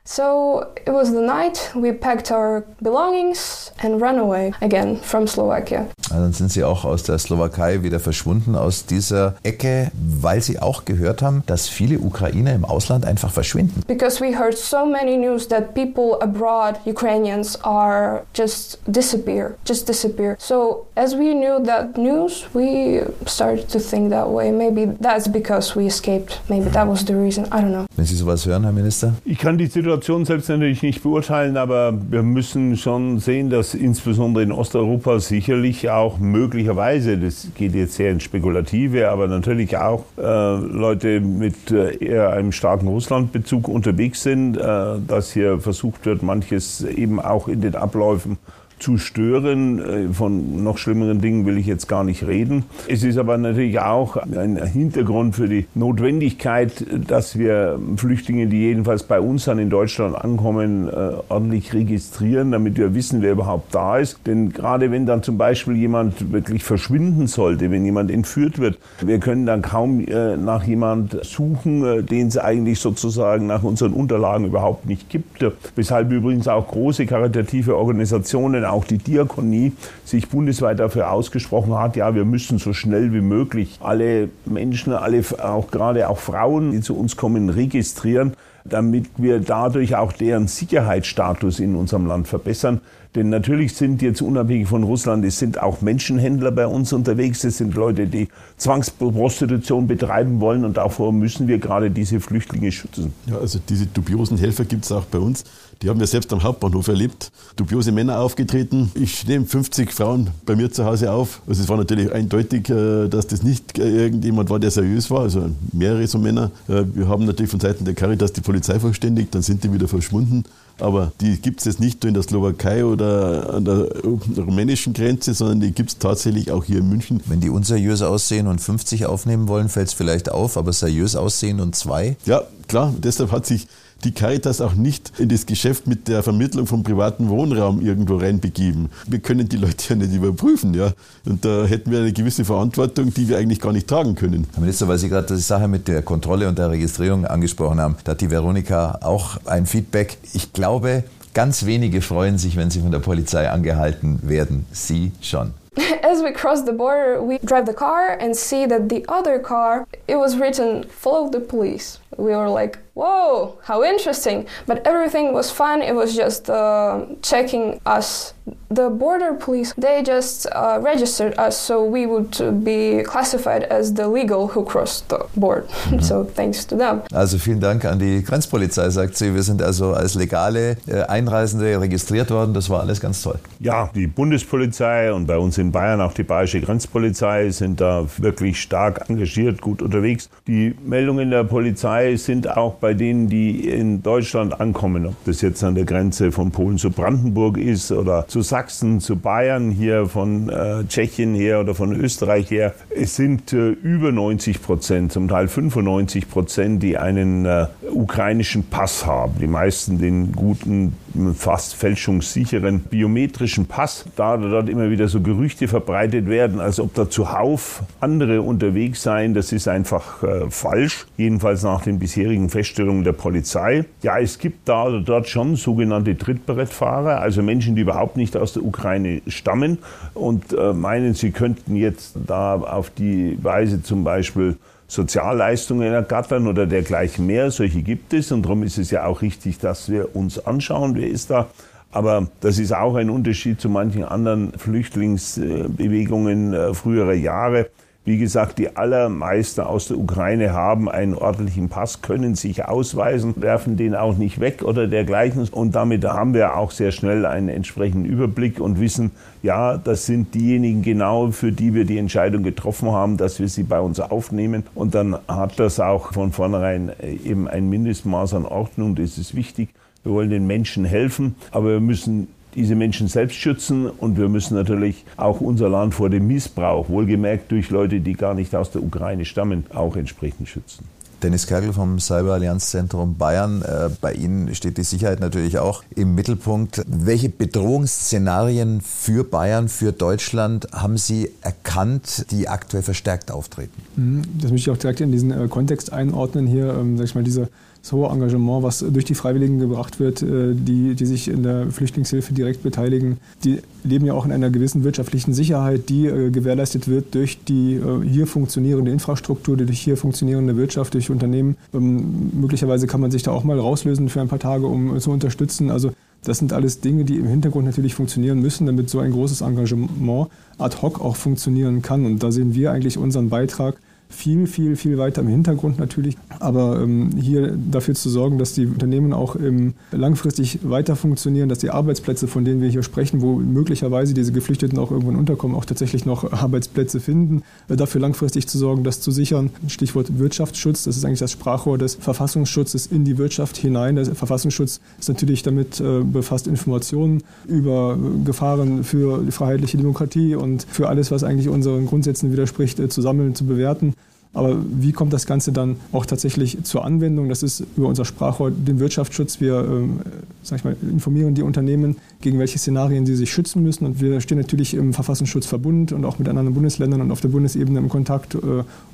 [SPEAKER 4] So it was the night, we packed our belongings and ran away again from Slovakia.
[SPEAKER 6] dann sind Sie auch aus der Slowakei wieder verschwunden, aus dieser Ecke, weil Sie auch gehört haben, dass viele Ukrainer im Ausland einfach verschwinden.
[SPEAKER 4] Because we heard so many news that people abroad, Ukrainians, are just disappear, just disappear. So as we knew that news, we started to think that way. Maybe that's because we escaped. Maybe that was the reason. I don't know.
[SPEAKER 6] Wenn Sie sowas hören, Herr Minister?
[SPEAKER 2] Ich kann die Situation selbst natürlich nicht beurteilen, aber wir müssen schon sehen, dass insbesondere in Osteuropa sicherlich auch auch möglicherweise, das geht jetzt sehr ins Spekulative, aber natürlich auch äh, Leute mit äh, eher einem starken Russlandbezug unterwegs sind, äh, dass hier versucht wird, manches eben auch in den Abläufen zu stören. Äh, von noch schlimmeren Dingen will ich jetzt gar nicht reden. Es ist aber natürlich auch ein Hintergrund für die Notwendigkeit, dass wir Flüchtlinge, die jedenfalls bei uns dann in Deutschland ankommen, äh, ordentlich registrieren, damit wir wissen, wer überhaupt da ist. Denn gerade wenn dann zum Beispiel jemand wirklich verschwinden sollte, wenn jemand entführt wird, wir können dann kaum äh, nach jemand suchen, den es eigentlich sozusagen nach unseren Unterlagen überhaupt nicht gibt. Weshalb übrigens auch große karitative Organisationen auch die Diakonie sich bundesweit dafür ausgesprochen hat, ja, wir müssen so schnell wie möglich alle Menschen, alle auch gerade auch Frauen, die zu uns kommen, registrieren, damit wir dadurch auch deren Sicherheitsstatus in unserem Land verbessern. Denn natürlich sind jetzt unabhängig von Russland, es sind auch Menschenhändler bei uns unterwegs, es sind Leute, die Zwangsprostitution betreiben wollen und davor müssen wir gerade diese Flüchtlinge schützen.
[SPEAKER 5] Ja, also diese dubiosen Helfer gibt es auch bei uns. Die haben wir selbst am Hauptbahnhof erlebt. Dubiose Männer aufgetreten. Ich nehme 50 Frauen bei mir zu Hause auf. Also es war natürlich eindeutig, äh, dass das nicht irgendjemand war, der seriös war, also mehrere so Männer. Äh, wir haben natürlich von Seiten der Caritas die Polizei verständigt, dann sind die wieder verschwunden. Aber die gibt es jetzt nicht nur in der Slowakei oder an der rumänischen Grenze, sondern die gibt es tatsächlich auch hier in München.
[SPEAKER 6] Wenn die unseriös aussehen und 50 aufnehmen wollen, fällt es vielleicht auf, aber seriös aussehen und zwei?
[SPEAKER 5] Ja, klar. Deshalb hat sich die Caritas auch nicht in das Geschäft mit der Vermittlung von privatem Wohnraum irgendwo reinbegeben. Wir können die Leute ja nicht überprüfen, ja. Und da hätten wir eine gewisse Verantwortung, die wir eigentlich gar nicht tragen können.
[SPEAKER 6] Herr Minister, weil Sie gerade die Sache mit der Kontrolle und der Registrierung angesprochen haben, da hat die Veronika auch ein Feedback. Ich glaube, ganz wenige freuen sich, wenn sie von der Polizei angehalten werden. Sie schon. [laughs]
[SPEAKER 4] As we cross the border, we drive the car and see that the other car, it was written, follow the police. We were like, whoa, how interesting. But everything was fine. It was just uh, checking us. The border police, they just uh, registered us so we would be classified as the legal who crossed the board. Mhm. So thanks to them.
[SPEAKER 6] Also vielen Dank an die Grenzpolizei, sagt sie. Wir sind also als legale äh, Einreisende registriert worden. Das war alles ganz toll.
[SPEAKER 2] Ja, die Bundespolizei und bei uns in Bayern auch die Bayerische Grenzpolizei sind da wirklich stark engagiert, gut unterwegs. Die Meldungen der Polizei sind auch bei denen, die in Deutschland ankommen, ob das jetzt an der Grenze von Polen zu Brandenburg ist oder zu Sachsen, zu Bayern, hier von äh, Tschechien her oder von Österreich her. Es sind äh, über 90 Prozent, zum Teil 95 Prozent, die einen äh, ukrainischen Pass haben. Die meisten den guten, fast fälschungssicheren biometrischen Pass. Da dort immer wieder so Gerüchte verbreitet werden, als ob da zuhauf andere unterwegs seien, das ist einfach äh, falsch. Jedenfalls nach den bisherigen bisherigen Feststellungen der Polizei. Ja, es gibt da oder dort schon sogenannte Trittbrettfahrer, also Menschen, die überhaupt nicht aus der Ukraine stammen und äh, meinen, sie könnten jetzt da auf die Weise zum Beispiel Sozialleistungen ergattern oder dergleichen mehr. Solche gibt es und darum ist es ja auch richtig, dass wir uns anschauen, wer ist da. Aber das ist auch ein Unterschied zu manchen anderen Flüchtlingsbewegungen äh, früherer Jahre. Wie gesagt, die allermeisten aus der Ukraine haben einen ordentlichen Pass, können sich ausweisen, werfen den auch nicht weg oder dergleichen. Und damit haben wir auch sehr schnell einen entsprechenden Überblick und wissen, ja, das sind diejenigen genau, für die wir die Entscheidung getroffen haben, dass wir sie bei uns aufnehmen. Und dann hat das auch von vornherein eben ein Mindestmaß an Ordnung. Das ist wichtig. Wir wollen den Menschen helfen, aber wir müssen diese Menschen selbst schützen und wir müssen natürlich auch unser Land vor dem Missbrauch, wohlgemerkt durch Leute, die gar nicht aus der Ukraine stammen, auch entsprechend schützen.
[SPEAKER 6] Dennis Kergel vom Cyberallianzzentrum Bayern. Äh, bei Ihnen steht die Sicherheit natürlich auch im Mittelpunkt. Welche Bedrohungsszenarien für Bayern, für Deutschland haben Sie erkannt, die aktuell verstärkt auftreten?
[SPEAKER 3] Mhm. Das möchte ich auch direkt in diesen äh, Kontext einordnen hier. Ähm, sag ich mal, diese das hohe Engagement, was durch die Freiwilligen gebracht wird, äh, die, die sich in der Flüchtlingshilfe direkt beteiligen, die leben ja auch in einer gewissen wirtschaftlichen Sicherheit, die äh, gewährleistet wird durch die äh, hier funktionierende Infrastruktur, durch hier funktionierende Wirtschaft, durch Unternehmen. Ähm, möglicherweise kann man sich da auch mal rauslösen für ein paar Tage, um zu unterstützen. Also das sind alles Dinge, die im Hintergrund natürlich funktionieren müssen, damit so ein großes Engagement ad hoc auch funktionieren kann. Und da sehen wir eigentlich unseren Beitrag viel, viel, viel weiter im Hintergrund natürlich. Aber ähm, hier dafür zu sorgen, dass die Unternehmen auch ähm, langfristig weiter funktionieren, dass die Arbeitsplätze, von denen wir hier sprechen, wo möglicherweise diese Geflüchteten auch irgendwann unterkommen, auch tatsächlich noch Arbeitsplätze finden, äh, dafür langfristig zu sorgen, das zu sichern. Stichwort Wirtschaftsschutz, das ist eigentlich das Sprachrohr des Verfassungsschutzes in die Wirtschaft hinein. Der Verfassungsschutz ist natürlich damit äh, befasst, Informationen über Gefahren für die freiheitliche Demokratie und für alles, was eigentlich unseren Grundsätzen widerspricht, äh, zu sammeln, zu bewerten. Aber wie kommt das Ganze dann auch tatsächlich zur Anwendung? Das ist über unser Sprachrohr den Wirtschaftsschutz. Wir ähm, sag ich mal, informieren die Unternehmen, gegen welche Szenarien sie sich schützen müssen. Und wir stehen natürlich im Verfassungsschutzverbund und auch mit anderen Bundesländern und auf der Bundesebene im Kontakt, äh,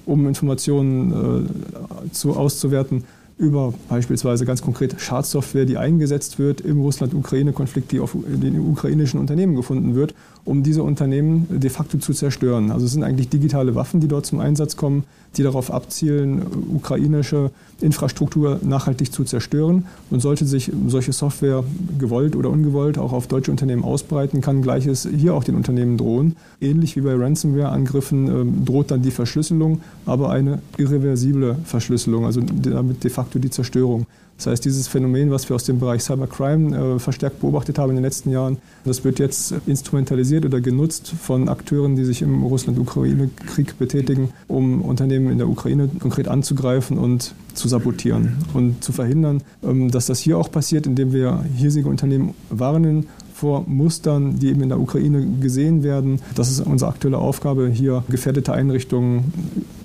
[SPEAKER 3] um Informationen äh, zu, auszuwerten über beispielsweise ganz konkret Schadsoftware, die eingesetzt wird im Russland-Ukraine-Konflikt, die auf den ukrainischen Unternehmen gefunden wird, um diese Unternehmen de facto zu zerstören. Also es sind eigentlich digitale Waffen, die dort zum Einsatz kommen, die darauf abzielen, ukrainische Infrastruktur nachhaltig zu zerstören. Und sollte sich solche Software gewollt oder ungewollt auch auf deutsche Unternehmen ausbreiten, kann Gleiches hier auch den Unternehmen drohen. Ähnlich wie bei Ransomware-Angriffen äh, droht dann die Verschlüsselung, aber eine irreversible Verschlüsselung, also damit de facto die Zerstörung. Das heißt, dieses Phänomen, was wir aus dem Bereich Cybercrime äh, verstärkt beobachtet haben in den letzten Jahren, das wird jetzt instrumentalisiert oder genutzt von Akteuren, die sich im Russland-Ukraine-Krieg betätigen, um Unternehmen in der Ukraine konkret anzugreifen und zu sabotieren und zu verhindern, ähm, dass das hier auch passiert, indem wir hiesige Unternehmen warnen vor Mustern, die eben in der Ukraine gesehen werden. Das ist unsere aktuelle Aufgabe, hier gefährdete Einrichtungen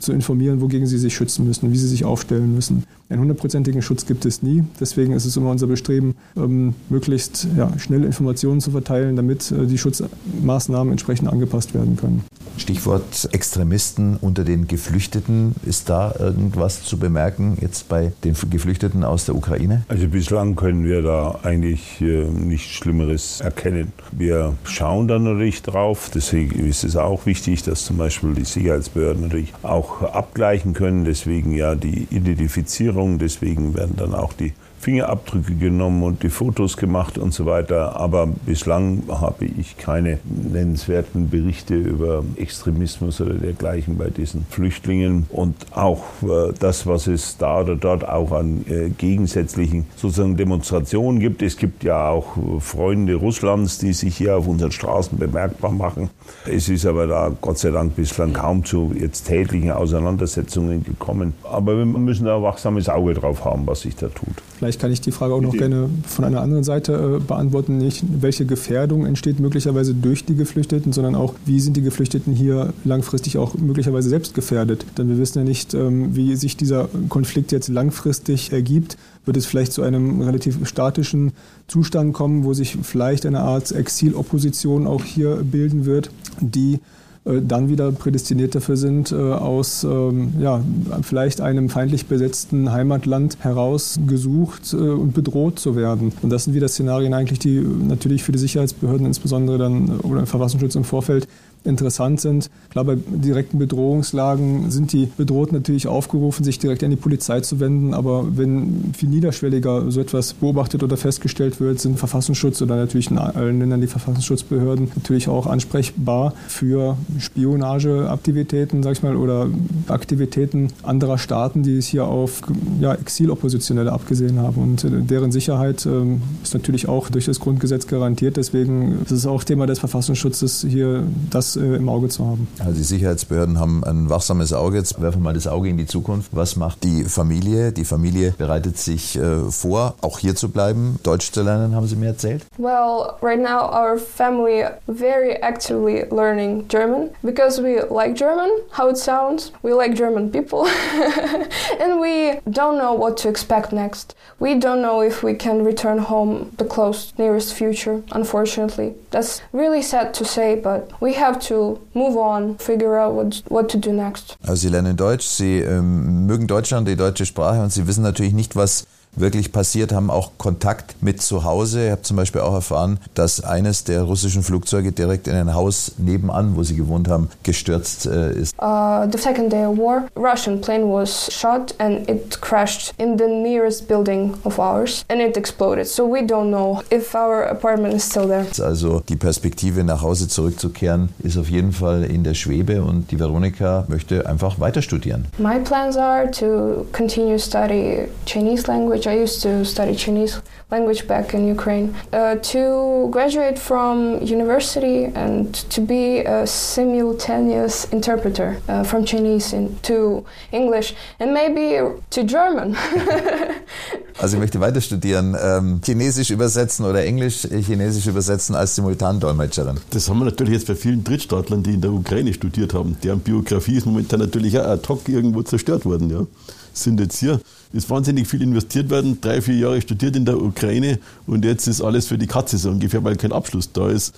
[SPEAKER 3] zu informieren, wogegen sie sich schützen müssen, wie sie sich aufstellen müssen. Einen hundertprozentigen Schutz gibt es nie. Deswegen ist es immer unser Bestreben, ähm, möglichst ja, schnelle Informationen zu verteilen, damit äh, die Schutzmaßnahmen entsprechend angepasst werden können.
[SPEAKER 6] Stichwort Extremisten unter den Geflüchteten. Ist da irgendwas zu bemerken jetzt bei den Geflüchteten aus der Ukraine?
[SPEAKER 2] Also bislang können wir da eigentlich äh, nichts Schlimmeres erkennen. Wir schauen da natürlich drauf. Deswegen ist es auch wichtig, dass zum Beispiel die Sicherheitsbehörden natürlich auch abgleichen können. Deswegen ja die Identifizierung. Deswegen werden dann auch die Fingerabdrücke genommen und die Fotos gemacht und so weiter. Aber bislang habe ich keine nennenswerten Berichte über Extremismus oder dergleichen bei diesen Flüchtlingen. Und auch äh, das, was es da oder dort auch an äh, gegensätzlichen sozusagen Demonstrationen gibt. Es gibt ja auch Freunde Russlands, die sich hier auf unseren Straßen bemerkbar machen. Es ist aber da Gott sei Dank bislang kaum zu jetzt tätlichen Auseinandersetzungen gekommen. Aber wir müssen da ein wachsames Auge drauf haben, was sich da tut.
[SPEAKER 3] Vielleicht kann ich die Frage auch noch gerne von einer anderen Seite äh, beantworten. Nicht, welche Gefährdung entsteht möglicherweise durch die Geflüchteten, sondern auch, wie sind die Geflüchteten hier langfristig auch möglicherweise selbst gefährdet? Denn wir wissen ja nicht, ähm, wie sich dieser Konflikt jetzt langfristig ergibt. Wird es vielleicht zu einem relativ statischen Zustand kommen, wo sich vielleicht eine Art Exilopposition auch hier bilden wird, die dann wieder prädestiniert dafür sind, äh, aus ähm, ja, vielleicht einem feindlich besetzten Heimatland heraus gesucht äh, und bedroht zu werden. Und das sind wieder Szenarien eigentlich, die natürlich für die Sicherheitsbehörden insbesondere dann oder Verfassungsschutz im Vorfeld interessant sind. Klar, bei direkten Bedrohungslagen sind die Bedrohten natürlich aufgerufen, sich direkt an die Polizei zu wenden. Aber wenn viel niederschwelliger so etwas beobachtet oder festgestellt wird, sind Verfassungsschutz oder natürlich in allen Ländern die Verfassungsschutzbehörden natürlich auch ansprechbar für Spionageaktivitäten, sag ich mal, oder Aktivitäten anderer Staaten, die es hier auf ja, Exiloppositionelle abgesehen haben. Und äh, deren Sicherheit ähm, ist natürlich auch durch das Grundgesetz garantiert. Deswegen ist es auch Thema des Verfassungsschutzes hier, das äh, im Auge zu haben.
[SPEAKER 1] Also die Sicherheitsbehörden haben ein wachsames Auge. Jetzt werfen wir mal das Auge in die Zukunft. Was macht die Familie? Die Familie bereitet sich äh, vor, auch hier zu bleiben, Deutsch zu lernen, haben Sie mir erzählt?
[SPEAKER 4] Well, right now our family very actively learning German because we like German, how it sounds. We like German people. [laughs] and we don't know what to expect next. We don't know if we can return home the close nearest future, unfortunately. That's really sad to say, but we have to move on, figure out what, what to do next.
[SPEAKER 1] Also Sie lernen Deutsch, Sie ähm, mögen Deutschland, die deutsche Sprache und Sie wissen natürlich nicht, was wirklich passiert, haben auch Kontakt mit zu Hause. Ich habe zum Beispiel auch erfahren, dass eines der russischen Flugzeuge direkt in ein Haus nebenan, wo sie gewohnt haben, gestürzt äh, ist.
[SPEAKER 4] Uh, the second day of war, Russian plane was shot and it crashed in the nearest building of ours and it exploded. So we don't know if our apartment is still there.
[SPEAKER 1] Also die Perspektive nach Hause zurückzukehren ist auf jeden Fall in der Schwebe und die Veronika möchte einfach weiter studieren.
[SPEAKER 4] My plans are to continue study Chinese language I used to study Chinese language back in Ukraine, uh, to graduate from university and to be a simultaneous interpreter uh, from Chinese into English and maybe to German. [laughs]
[SPEAKER 1] also ich möchte weiter studieren, ähm, Chinesisch übersetzen oder Englisch äh, Chinesisch übersetzen als Simultandolmetscherin.
[SPEAKER 5] Das haben wir natürlich jetzt bei vielen Drittstaatlern, die in der Ukraine studiert haben. Deren Biografie ist momentan natürlich auch ad hoc irgendwo zerstört worden. Ja. Sind jetzt hier ist wahnsinnig viel investiert worden, drei, vier Jahre studiert in der Ukraine und jetzt ist alles für die Katze so ungefähr, weil kein Abschluss da ist.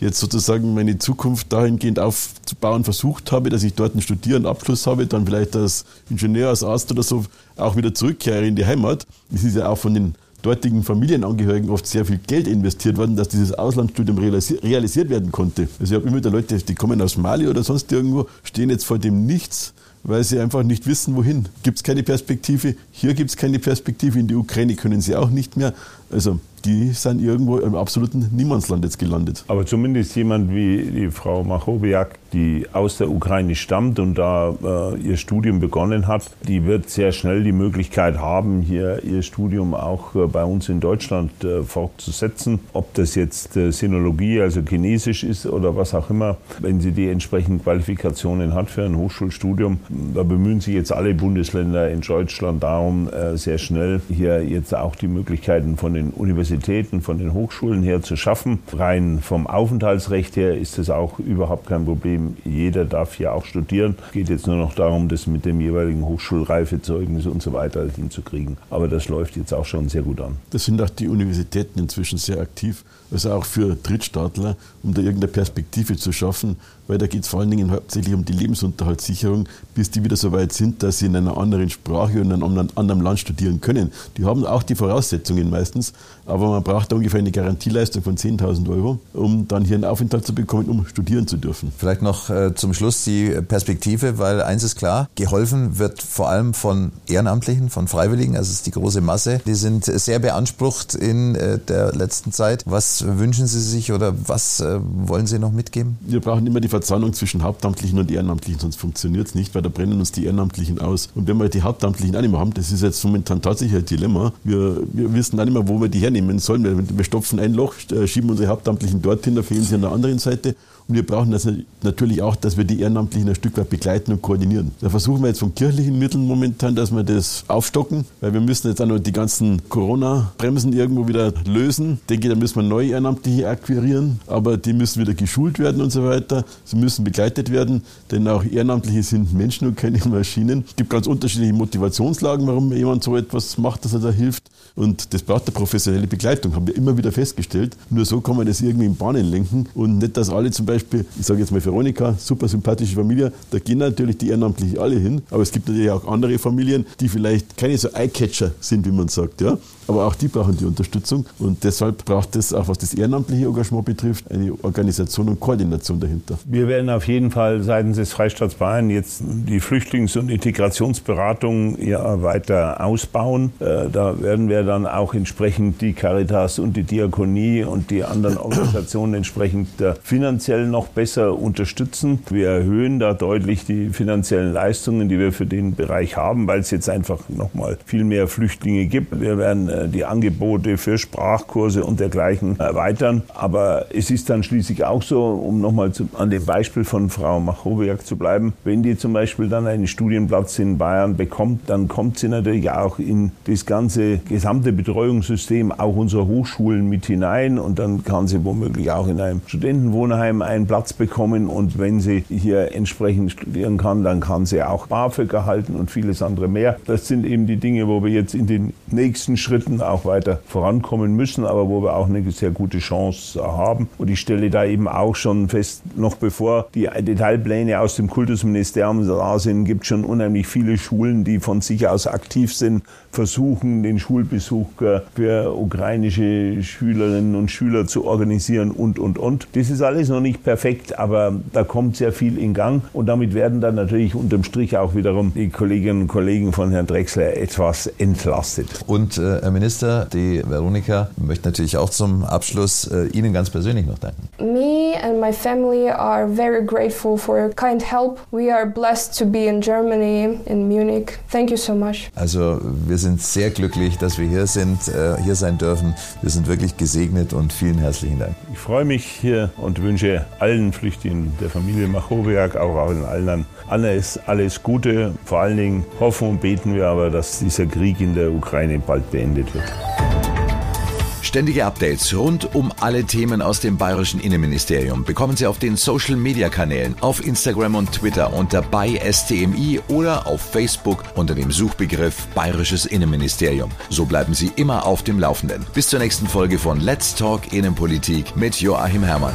[SPEAKER 5] Jetzt sozusagen meine Zukunft dahingehend aufzubauen versucht habe, dass ich dort einen Studieren Abschluss habe, dann vielleicht als Ingenieur, als Arzt oder so auch wieder zurückkehre in die Heimat. Es ist ja auch von den dortigen Familienangehörigen oft sehr viel Geld investiert worden, dass dieses Auslandsstudium realisiert werden konnte. Also ich habe immer wieder Leute, die kommen aus Mali oder sonst irgendwo, stehen jetzt vor dem Nichts weil sie einfach nicht wissen, wohin. Gibt es keine Perspektive? Hier gibt es keine Perspektive. In die Ukraine können sie auch nicht mehr. Also die sind irgendwo im absoluten Niemandsland jetzt gelandet.
[SPEAKER 2] Aber zumindest jemand wie die Frau Machowiak, die aus der Ukraine stammt und da äh, ihr Studium begonnen hat, die wird sehr schnell die Möglichkeit haben, hier ihr Studium auch äh, bei uns in Deutschland äh, fortzusetzen. Ob das jetzt äh, Sinologie, also Chinesisch ist oder was auch immer, wenn sie die entsprechenden Qualifikationen hat für ein Hochschulstudium, da bemühen sich jetzt alle Bundesländer in Deutschland darum, äh, sehr schnell hier jetzt auch die Möglichkeiten von den Universitäten Universitäten, von den Hochschulen her zu schaffen. Rein vom Aufenthaltsrecht her ist das auch überhaupt kein Problem. Jeder darf hier auch studieren. Es geht jetzt nur noch darum, das mit dem jeweiligen Hochschulreifezeugnis und so weiter hinzukriegen. Aber das läuft jetzt auch schon sehr gut an.
[SPEAKER 5] Das sind auch die Universitäten inzwischen sehr aktiv, also auch für Drittstaatler, um da irgendeine Perspektive zu schaffen, weil da geht es vor allen Dingen hauptsächlich um die Lebensunterhaltssicherung, bis die wieder so weit sind, dass sie in einer anderen Sprache und in einem anderen Land studieren können. Die haben auch die Voraussetzungen meistens, aber man braucht da ungefähr eine Garantieleistung von 10.000 Euro, um dann hier einen Aufenthalt zu bekommen, um studieren zu dürfen.
[SPEAKER 1] Vielleicht noch äh, zum Schluss die Perspektive, weil eins ist klar, geholfen wird vor allem von Ehrenamtlichen, von Freiwilligen, also ist die große Masse. Die sind sehr beansprucht in äh, der letzten Zeit. Was wünschen Sie sich oder was äh, wollen Sie noch mitgeben?
[SPEAKER 5] Wir brauchen immer die Verzahnung zwischen Hauptamtlichen und Ehrenamtlichen, sonst funktioniert es nicht, weil da brennen uns die Ehrenamtlichen aus. Und wenn wir die Hauptamtlichen auch nicht mehr haben, das ist jetzt momentan tatsächlich ein Dilemma. Wir, wir wissen auch nicht mehr, wo wir die hernehmen sollen. Wir, wir stopfen ein Loch, äh, schieben unsere Hauptamtlichen dorthin, da fehlen sie an der anderen Seite. Und wir brauchen das natürlich auch, dass wir die Ehrenamtlichen ein Stück weit begleiten und koordinieren. Da versuchen wir jetzt von kirchlichen Mitteln momentan, dass wir das aufstocken, weil wir müssen jetzt auch noch die ganzen Corona-Bremsen irgendwo wieder lösen. Ich denke, da müssen wir neue Ehrenamtliche akquirieren, aber die müssen wieder geschult werden und so weiter. Sie müssen begleitet werden, denn auch Ehrenamtliche sind Menschen und keine [laughs] Maschinen. Es gibt ganz unterschiedliche Motivationslagen, warum jemand so etwas macht, dass er da hilft. Und das braucht eine professionelle Begleitung, haben wir immer wieder festgestellt. Nur so kann man das irgendwie in Bahnen lenken und nicht, dass alle zum Beispiel, ich sage jetzt mal Veronika, super sympathische Familie, da gehen natürlich die Ehrenamtlichen alle hin, aber es gibt natürlich auch andere Familien, die vielleicht keine so Eyecatcher sind, wie man sagt, ja. Aber auch die brauchen die Unterstützung und deshalb braucht es auch, was das ehrenamtliche Engagement betrifft, eine Organisation und Koordination dahinter.
[SPEAKER 2] Wir werden auf jeden Fall seitens des Freistaats Bayern jetzt die Flüchtlings- und Integrationsberatung ja weiter ausbauen. Äh, da werden wir dann auch entsprechend die Caritas und die Diakonie und die anderen Organisationen entsprechend äh, finanziell noch besser unterstützen. Wir erhöhen da deutlich die finanziellen Leistungen, die wir für den Bereich haben, weil es jetzt einfach nochmal viel mehr Flüchtlinge gibt. Wir werden äh, die Angebote für Sprachkurse und dergleichen erweitern. Aber es ist dann schließlich auch so, um nochmal an dem Beispiel von Frau Machowiak zu bleiben, wenn die zum Beispiel dann einen Studienplatz in Bayern bekommt, dann kommt sie natürlich auch in das ganze gesamte Betreuungssystem auch unserer Hochschulen mit hinein und dann kann sie womöglich auch in einem Studentenwohnheim einen Platz bekommen und wenn sie hier entsprechend studieren kann, dann kann sie auch BAföG erhalten und vieles andere mehr. Das sind eben die Dinge, wo wir jetzt in den nächsten Schritten auch weiter vorankommen müssen, aber wo wir auch eine sehr gute Chance haben. Und ich stelle da eben auch schon fest, noch bevor die Detailpläne aus dem Kultusministerium da sind, gibt es schon unheimlich viele Schulen, die von sich aus aktiv sind, versuchen, den Schulbesuch äh, für ukrainische Schülerinnen und Schüler zu organisieren und, und, und. Das ist alles noch nicht perfekt, aber da kommt sehr viel in Gang und damit werden dann natürlich unterm Strich auch wiederum die Kolleginnen und Kollegen von Herrn Drechsler etwas entlastet.
[SPEAKER 6] Und äh, Minister, die Veronika möchte natürlich auch zum Abschluss äh, Ihnen ganz persönlich noch danken.
[SPEAKER 4] Me and my family are very grateful for your kind help. We are blessed to be in Germany, in Munich. Thank you so much.
[SPEAKER 6] Also wir sind sehr glücklich, dass wir hier sind, äh, hier sein dürfen. Wir sind wirklich gesegnet und vielen herzlichen Dank.
[SPEAKER 2] Ich freue mich hier und wünsche allen Flüchtlingen der Familie Machowiak, auch allen anderen, alles, alles Gute. Vor allen Dingen hoffen und beten wir aber, dass dieser Krieg in der Ukraine bald beendet wird.
[SPEAKER 1] Ständige Updates rund um alle Themen aus dem bayerischen Innenministerium bekommen Sie auf den Social Media Kanälen, auf Instagram und Twitter unter bei STMI oder auf Facebook unter dem Suchbegriff Bayerisches Innenministerium. So bleiben Sie immer auf dem Laufenden. Bis zur nächsten Folge von Let's Talk Innenpolitik mit Joachim Herrmann.